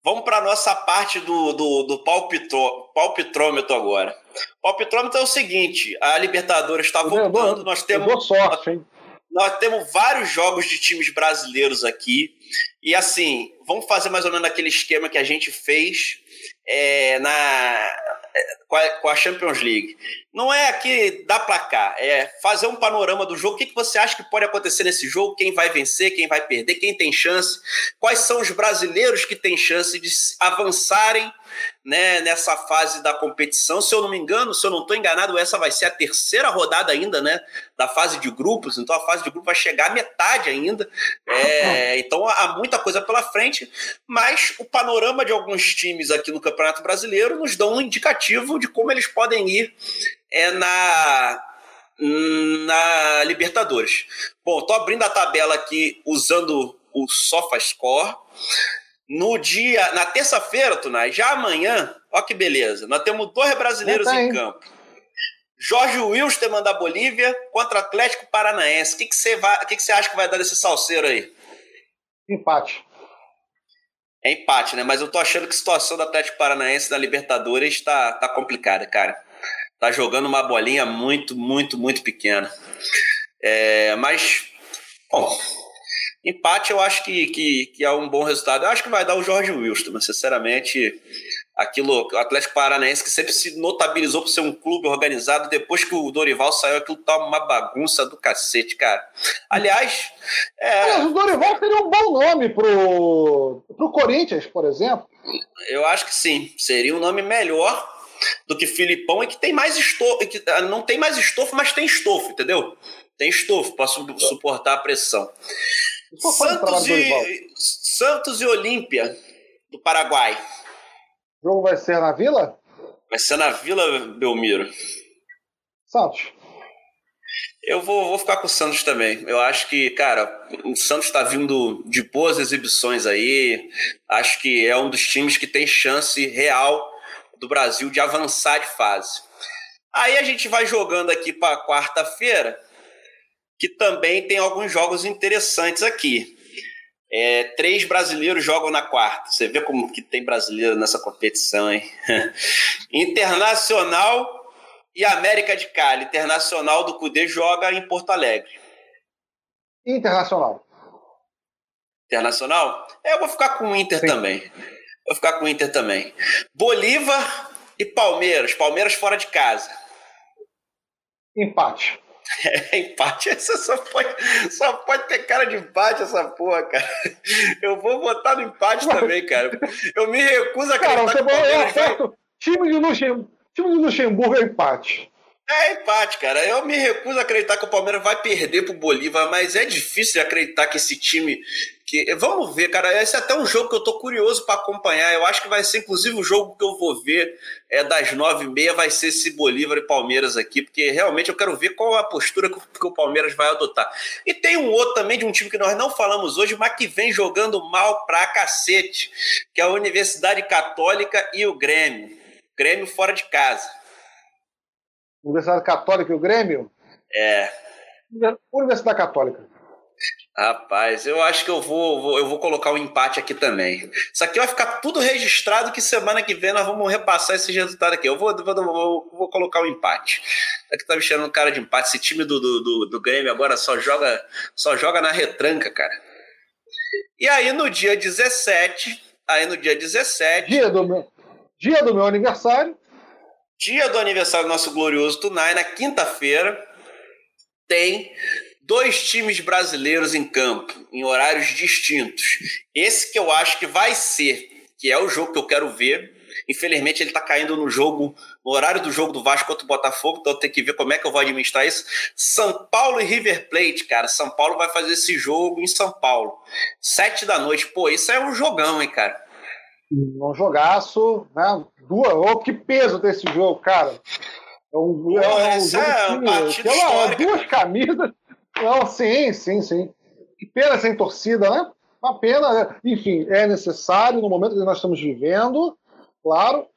Vamos para a nossa parte do, do, do palpitro, palpitrômetro agora. O palpitrômetro é o seguinte: a Libertadores está voltando, nós temos. Sorte, hein? Nós temos vários jogos de times brasileiros aqui. E assim, vamos fazer mais ou menos aquele esquema que a gente fez é, na, com a Champions League. Não é aqui dar placar, é fazer um panorama do jogo. O que, você acha que pode acontecer nesse jogo? Quem vai vencer, quem vai perder, quem tem chance? Quais são os brasileiros que têm chance de avançarem né, nessa fase da competição. Se eu não me engano, se eu não estou enganado, essa vai ser a terceira rodada ainda, né, da fase de grupos. Então a fase de grupos vai chegar à metade ainda. É, então há muita coisa pela frente, mas o panorama de alguns times aqui no Campeonato Brasileiro nos dão um indicativo de como eles podem ir é, na na Libertadores. Bom, estou abrindo a tabela aqui usando o SofaScore. No dia, na terça-feira, Tunai, já amanhã, ó que beleza, nós temos dois brasileiros em campo. Jorge Wilstermann da Bolívia contra Atlético Paranaense. O que, você que, que acha que vai dar desse salseiro aí? Empate. É empate, né? Mas eu tô achando que a situação do Atlético Paranaense na Libertadores tá, tá complicada, cara. Tá jogando uma bolinha muito, muito, muito pequena. É, mas, bom, Empate eu acho que, que, que, é um bom resultado. Eu acho que vai dar o Jorge Wilson, mas sinceramente, aquilo, o Atlético Paranaense que sempre se notabilizou por ser um clube organizado, depois que o Dorival saiu, aquilo tá uma bagunça do cacete, cara. Aliás. É... O Dorival seria um bom nome pro, pro Corinthians, por exemplo. Eu acho que sim. Seria um nome melhor do que Filipão e que tem mais estofo. Que, ah, não tem mais estofo, mas tem estofo, entendeu? Tem estofo, posso suportar a pressão. Santos e, Santos e Olímpia, do Paraguai. O jogo vai ser na Vila? Vai ser na Vila Belmiro. Santos. Eu vou, vou ficar com o Santos também. Eu acho que, cara, o Santos está vindo de boas exibições aí. Acho que é um dos times que tem chance real do Brasil de avançar de fase. Aí a gente vai jogando aqui para quarta-feira que também tem alguns jogos interessantes aqui. É, três brasileiros jogam na quarta. Você vê como que tem brasileiro nessa competição, hein? <laughs> Internacional e América de Cali. Internacional do Cudê joga em Porto Alegre. Internacional. Internacional? É, eu vou ficar com o Inter Sim. também. Vou ficar com o Inter também. Bolívar e Palmeiras. Palmeiras fora de casa. Empate. <laughs> É, empate. Essa só pode, só pode ter cara de empate, essa porra, cara. Eu vou votar no empate também, cara. Eu me recuso a acreditar cara, que o Palmeiras vai... Time de Luxemburgo, time de Luxemburgo é empate. É empate, cara. Eu me recuso a acreditar que o Palmeiras vai perder pro Bolívar, mas é difícil acreditar que esse time. Que... Vamos ver, cara. Esse é até um jogo que eu tô curioso para acompanhar. Eu acho que vai ser, inclusive, o jogo que eu vou ver é das nove e meia, vai ser esse Bolívar e Palmeiras aqui, porque realmente eu quero ver qual a postura que o Palmeiras vai adotar. E tem um outro também de um time que nós não falamos hoje, mas que vem jogando mal pra cacete, que é a Universidade Católica e o Grêmio. Grêmio fora de casa. Universidade Católica e o Grêmio? É. Universidade Católica. Rapaz, eu acho que eu vou, vou, eu vou colocar um empate aqui também. Isso aqui vai ficar tudo registrado que semana que vem nós vamos repassar esse resultado aqui. Eu vou, vou, vou, vou colocar um empate. Aqui tá me chamando cara de empate. Esse time do, do, do, do Grêmio agora só joga, só joga na retranca, cara. E aí no dia 17, aí no dia 17. Dia do meu, dia do meu aniversário dia do aniversário do nosso glorioso Tunai, na quinta-feira, tem dois times brasileiros em campo, em horários distintos. Esse que eu acho que vai ser, que é o jogo que eu quero ver. Infelizmente, ele está caindo no jogo, no horário do jogo do Vasco contra o Botafogo, então eu tenho que ver como é que eu vou administrar isso. São Paulo e River Plate, cara. São Paulo vai fazer esse jogo em São Paulo. Sete da noite. Pô, isso é um jogão, hein, cara? Um jogaço, né? Duas, oh, que peso desse jogo, cara. É um, é um jogo é que, lá, duas camisas. Não, sim, sim, sim. Que pena sem torcida, né? Uma pena, né? enfim, é necessário no momento que nós estamos vivendo, claro,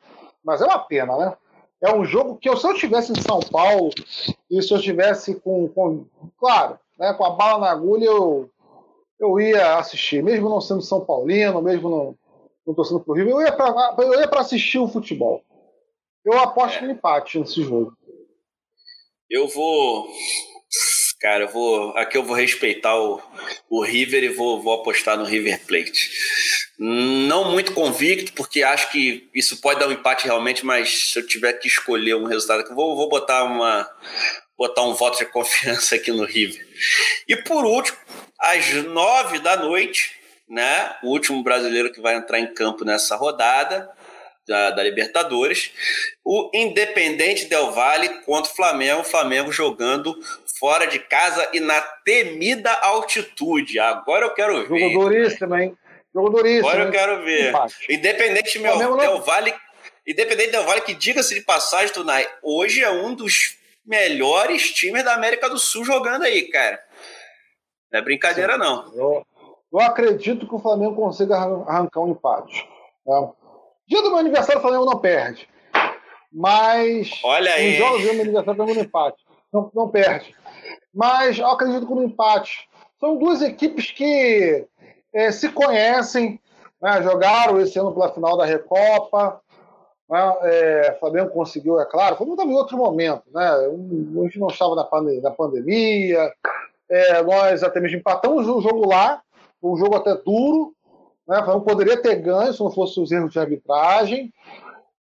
mas é uma pena, né? É um jogo que, se eu estivesse em São Paulo e se eu estivesse com, com claro, né, com a bala na agulha, eu, eu ia assistir, mesmo não sendo São Paulino, mesmo não, não torcendo pro River, eu ia pra, eu ia pra assistir o futebol. Eu aposto é. no empate nesse jogo. Eu vou. Cara, eu vou. Aqui eu vou respeitar o, o River e vou, vou apostar no River Plate. Não muito convicto, porque acho que isso pode dar um empate realmente, mas se eu tiver que escolher um resultado aqui, vou, vou botar uma. Botar um voto de confiança aqui no River. E por último, às nove da noite, né? O último brasileiro que vai entrar em campo nessa rodada da, da Libertadores. O Independente Del Valle contra o Flamengo. O Flamengo jogando fora de casa e na temida altitude. Agora eu quero ver. Jogo duríssimo, hein? Jogo duríssimo. Agora eu quero ver. Independente meu, Del Valle. Independente Del Valle, que diga-se de passagem, Tunai, hoje é um dos melhores times da América do Sul jogando aí, cara. Não é brincadeira, Sim. não. Eu, acredito que o Flamengo consiga arrancar um empate. Tá? Dia do meu aniversário, o Flamengo não perde. Mas. Olha aí. Os jogos do meu aniversário, o Flamengo não empate. Não, não perde. Mas eu acredito que no empate. São duas equipes que é, se conhecem, né? jogaram esse ano pela final da Recopa. Né? É, o Flamengo conseguiu, é claro, foi muito em outro momento. Né? A gente não estava na, pandemia. Na pandemia é, nós até mesmo empatamos o jogo lá, um jogo até duro, né? O Flamengo poderia ter ganho se não fosse os erros de arbitragem.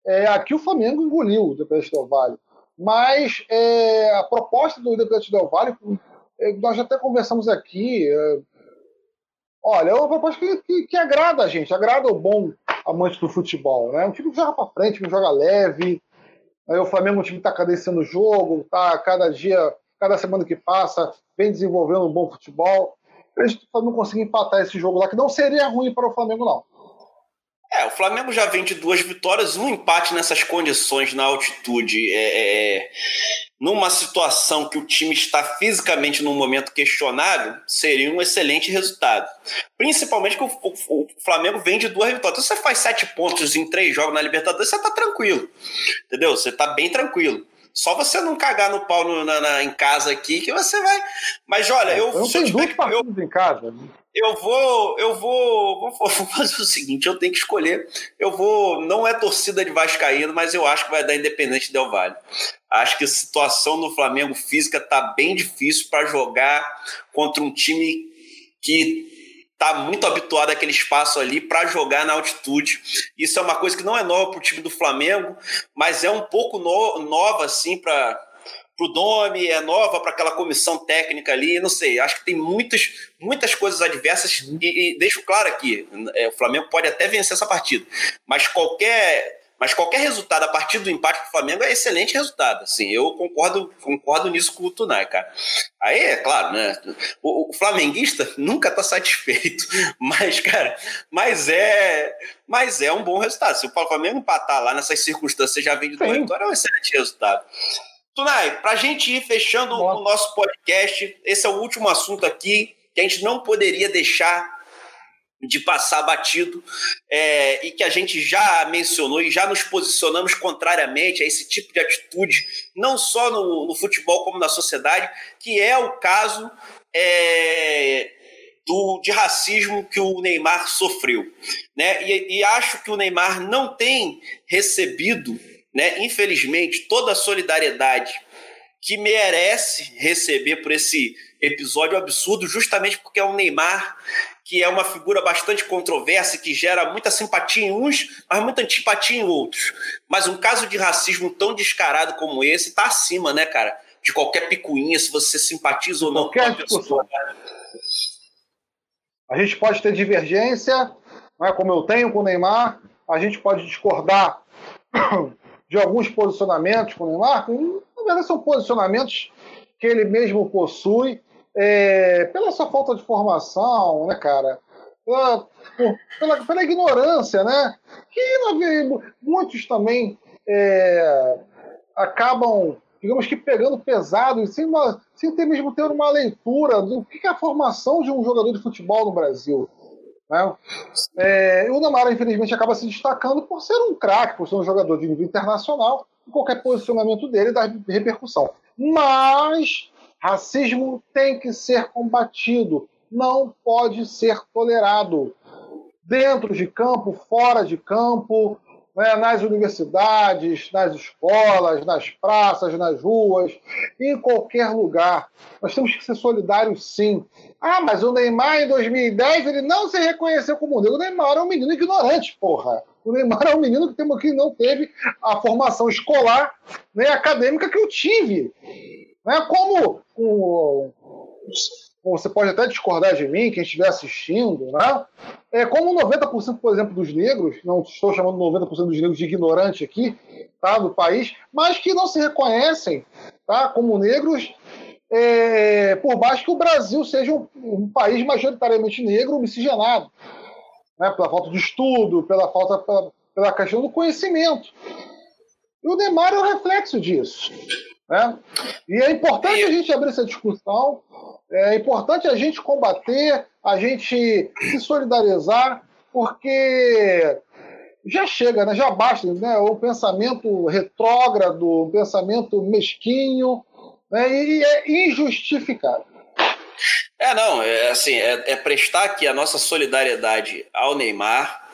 É, aqui o Flamengo engoliu o Independente Del. Mas é, a proposta do Independente Del é, nós até conversamos aqui. É, olha, é uma proposta que, que, que, agrada a gente, agrada o bom amante do futebol. Né? Um time que joga para frente, que joga leve. Aí o Flamengo é um time que está cadenciando o jogo, tá cada dia, cada semana que passa, vem desenvolvendo um bom futebol gente não conseguir empatar esse jogo lá, que não seria ruim para o Flamengo, não. É, o Flamengo já vem de duas vitórias, um empate nessas condições na altitude. É, é, é, numa situação que o time está fisicamente num momento questionável, seria um excelente resultado. Principalmente que o, o, o Flamengo vem de duas vitórias. Então, você faz sete pontos em três jogos na Libertadores, você está tranquilo. Entendeu? Você está bem tranquilo. Só você não cagar no pau no, na, na, em casa aqui que você vai. Mas olha, eu. Eu não tenho duas partidas em casa. Eu vou, eu vou, vou, vou, fazer o seguinte, eu tenho que escolher. Eu vou, não é torcida de Vascaíno, mas eu acho que vai dar Independente Del Vale. Acho que a situação no Flamengo física tá bem difícil para jogar contra um time que tá muito habituado àquele espaço ali para jogar na altitude. Isso é uma coisa que não é nova para o time do Flamengo, mas é um pouco no, nova assim para o Domi, é nova para aquela comissão técnica ali, não sei, acho que tem muitas, muitas coisas adversas e, e deixo claro aqui, é, o Flamengo pode até vencer essa partida, mas qualquer mas qualquer resultado a partir do empate do Flamengo é excelente resultado. Assim, eu concordo, concordo nisso com o Tunai, cara. Aí é claro, né? O, o flamenguista nunca tá satisfeito, <laughs> mas, cara, mas é, mas é um bom resultado. Se o Flamengo empatar lá nessas circunstâncias já vem de uma vitória, é um excelente resultado. Tunai, para a gente ir fechando Nossa. o nosso podcast, esse é o último assunto aqui que a gente não poderia deixar de passar batido é, e que a gente já mencionou e já nos posicionamos contrariamente a esse tipo de atitude, não só no, no futebol como na sociedade, que é o caso é, do, de racismo que o Neymar sofreu. Né? E, e acho que o Neymar não tem recebido, né, infelizmente, toda a solidariedade que merece receber por esse episódio absurdo, justamente porque é o Neymar que é uma figura bastante controversa, que gera muita simpatia em uns, mas muita antipatia em outros. Mas um caso de racismo tão descarado como esse está acima, né, cara? De qualquer picuinha, se você simpatiza ou não qualquer com a gente pode ter divergência, né, como eu tenho com o Neymar, a gente pode discordar <coughs> de alguns posicionamentos com o Neymar, na verdade são posicionamentos que ele mesmo possui, é, pela sua falta de formação, né, cara? Pela, pela, pela ignorância, né? Que muitos também é, acabam, digamos que pegando pesado, sem, uma, sem ter mesmo ter uma leitura do que é a formação de um jogador de futebol no Brasil. Né? É, o Neymar, infelizmente, acaba se destacando por ser um craque, por ser um jogador de nível internacional, e qualquer posicionamento dele dá repercussão. Mas Racismo tem que ser combatido, não pode ser tolerado. Dentro de campo, fora de campo, né, nas universidades, nas escolas, nas praças, nas ruas, em qualquer lugar. Nós temos que ser solidários, sim. Ah, mas o Neymar em 2010 ele não se reconheceu como negro. O Neymar é um menino ignorante, porra. O Neymar é um menino que, tem, que não teve a formação escolar nem acadêmica que eu tive. Né? Como, como, você pode até discordar de mim, quem estiver assistindo, né? É, como 90%, por exemplo, dos negros, não estou chamando 90% dos negros de ignorante aqui, tá, do país, mas que não se reconhecem tá, como negros, é, por mais que o Brasil seja um, um país majoritariamente negro, miscigenado, né, pela falta de estudo, pela falta, pela, pela questão do conhecimento. E o Neymar é o reflexo disso. Né? E é importante a gente abrir essa discussão, é importante a gente combater, a gente se solidarizar, porque já chega, né? já basta né? o pensamento retrógrado, o pensamento mesquinho, né? e é injustificado. É, não, é assim, é, é prestar aqui a nossa solidariedade ao Neymar,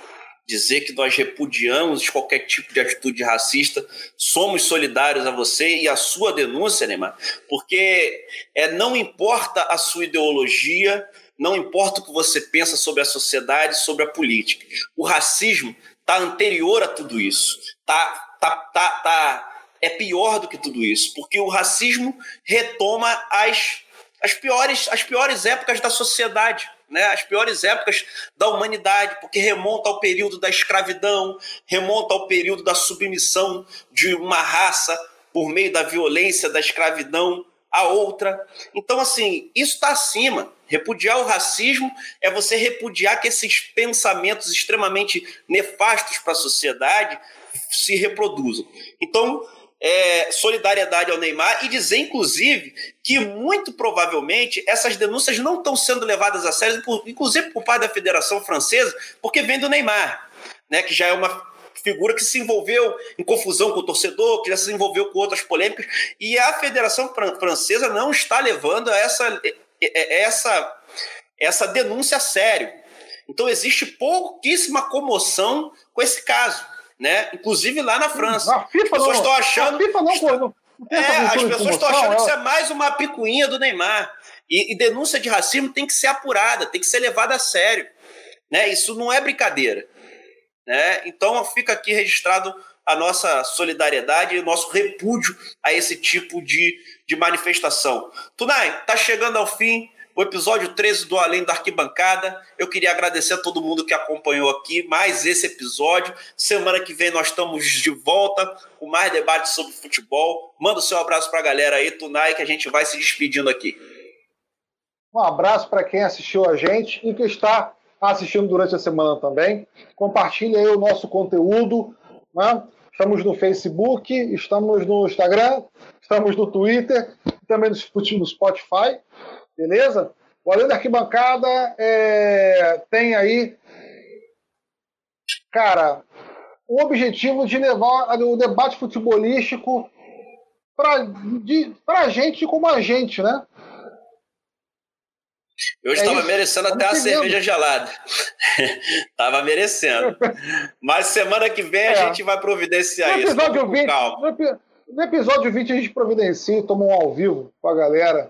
dizer que nós repudiamos qualquer tipo de atitude racista, somos solidários a você e a sua denúncia, Neymar, porque é, não importa a sua ideologia, não importa o que você pensa sobre a sociedade, sobre a política. O racismo está anterior a tudo isso. Tá, tá, tá, tá, é pior do que tudo isso, porque o racismo retoma as, as, piores, as piores épocas da sociedade né, as piores épocas da humanidade, porque remonta ao período da escravidão, remonta ao período da submissão de uma raça por meio da violência da escravidão a outra. Então, assim, isso está acima. Repudiar o racismo é você repudiar que esses pensamentos extremamente nefastos para a sociedade se reproduzam. Então, é, solidariedade ao Neymar e dizer, inclusive, que muito provavelmente essas denúncias não estão sendo levadas a sério, inclusive por parte da Federação Francesa, porque vem do Neymar, né, que já é uma figura que se envolveu em confusão com o torcedor, que já se envolveu com outras polêmicas, e a Federação Francesa não está levando essa, essa, essa denúncia a sério. Então existe pouquíssima comoção com esse caso, né? Inclusive lá na França. A FIFA as pessoas estão achando. FIFA não, está... não, é, as pessoas estão achando que isso é mais uma picuinha do Neymar. E, e, denúncia de racismo tem que ser apurada, tem que ser levada a sério. Né? Isso não é brincadeira. Né? Então fica aqui registrado a nossa solidariedade e o nosso repúdio a esse tipo de, de manifestação. Tunai, está chegando ao fim o episódio 13 do Além da Arquibancada. Eu queria agradecer a todo mundo que acompanhou aqui mais esse episódio. Semana que vem nós estamos de volta com mais debates sobre futebol. Manda o seu abraço para a galera aí, Tunai, que a gente vai se despedindo aqui. Um abraço para quem assistiu a gente e que está assistindo durante a semana também. Compartilhe aí o nosso conteúdo. Né? Estamos no Facebook, estamos no Instagram, estamos no Twitter, também no Spotify. Beleza? O Além da Arquibancada é, tem aí, cara, o objetivo de levar o debate futebolístico para a gente como a gente, né? Eu estava é merecendo até a cerveja gelada. <laughs> Tava merecendo. Mas semana que vem é. a gente vai providenciar no episódio isso. 20, calma. No, episódio 20 a gente providencia, toma um ao vivo com a galera.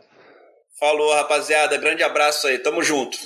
Falou, rapaziada. Grande abraço aí. Tamo junto.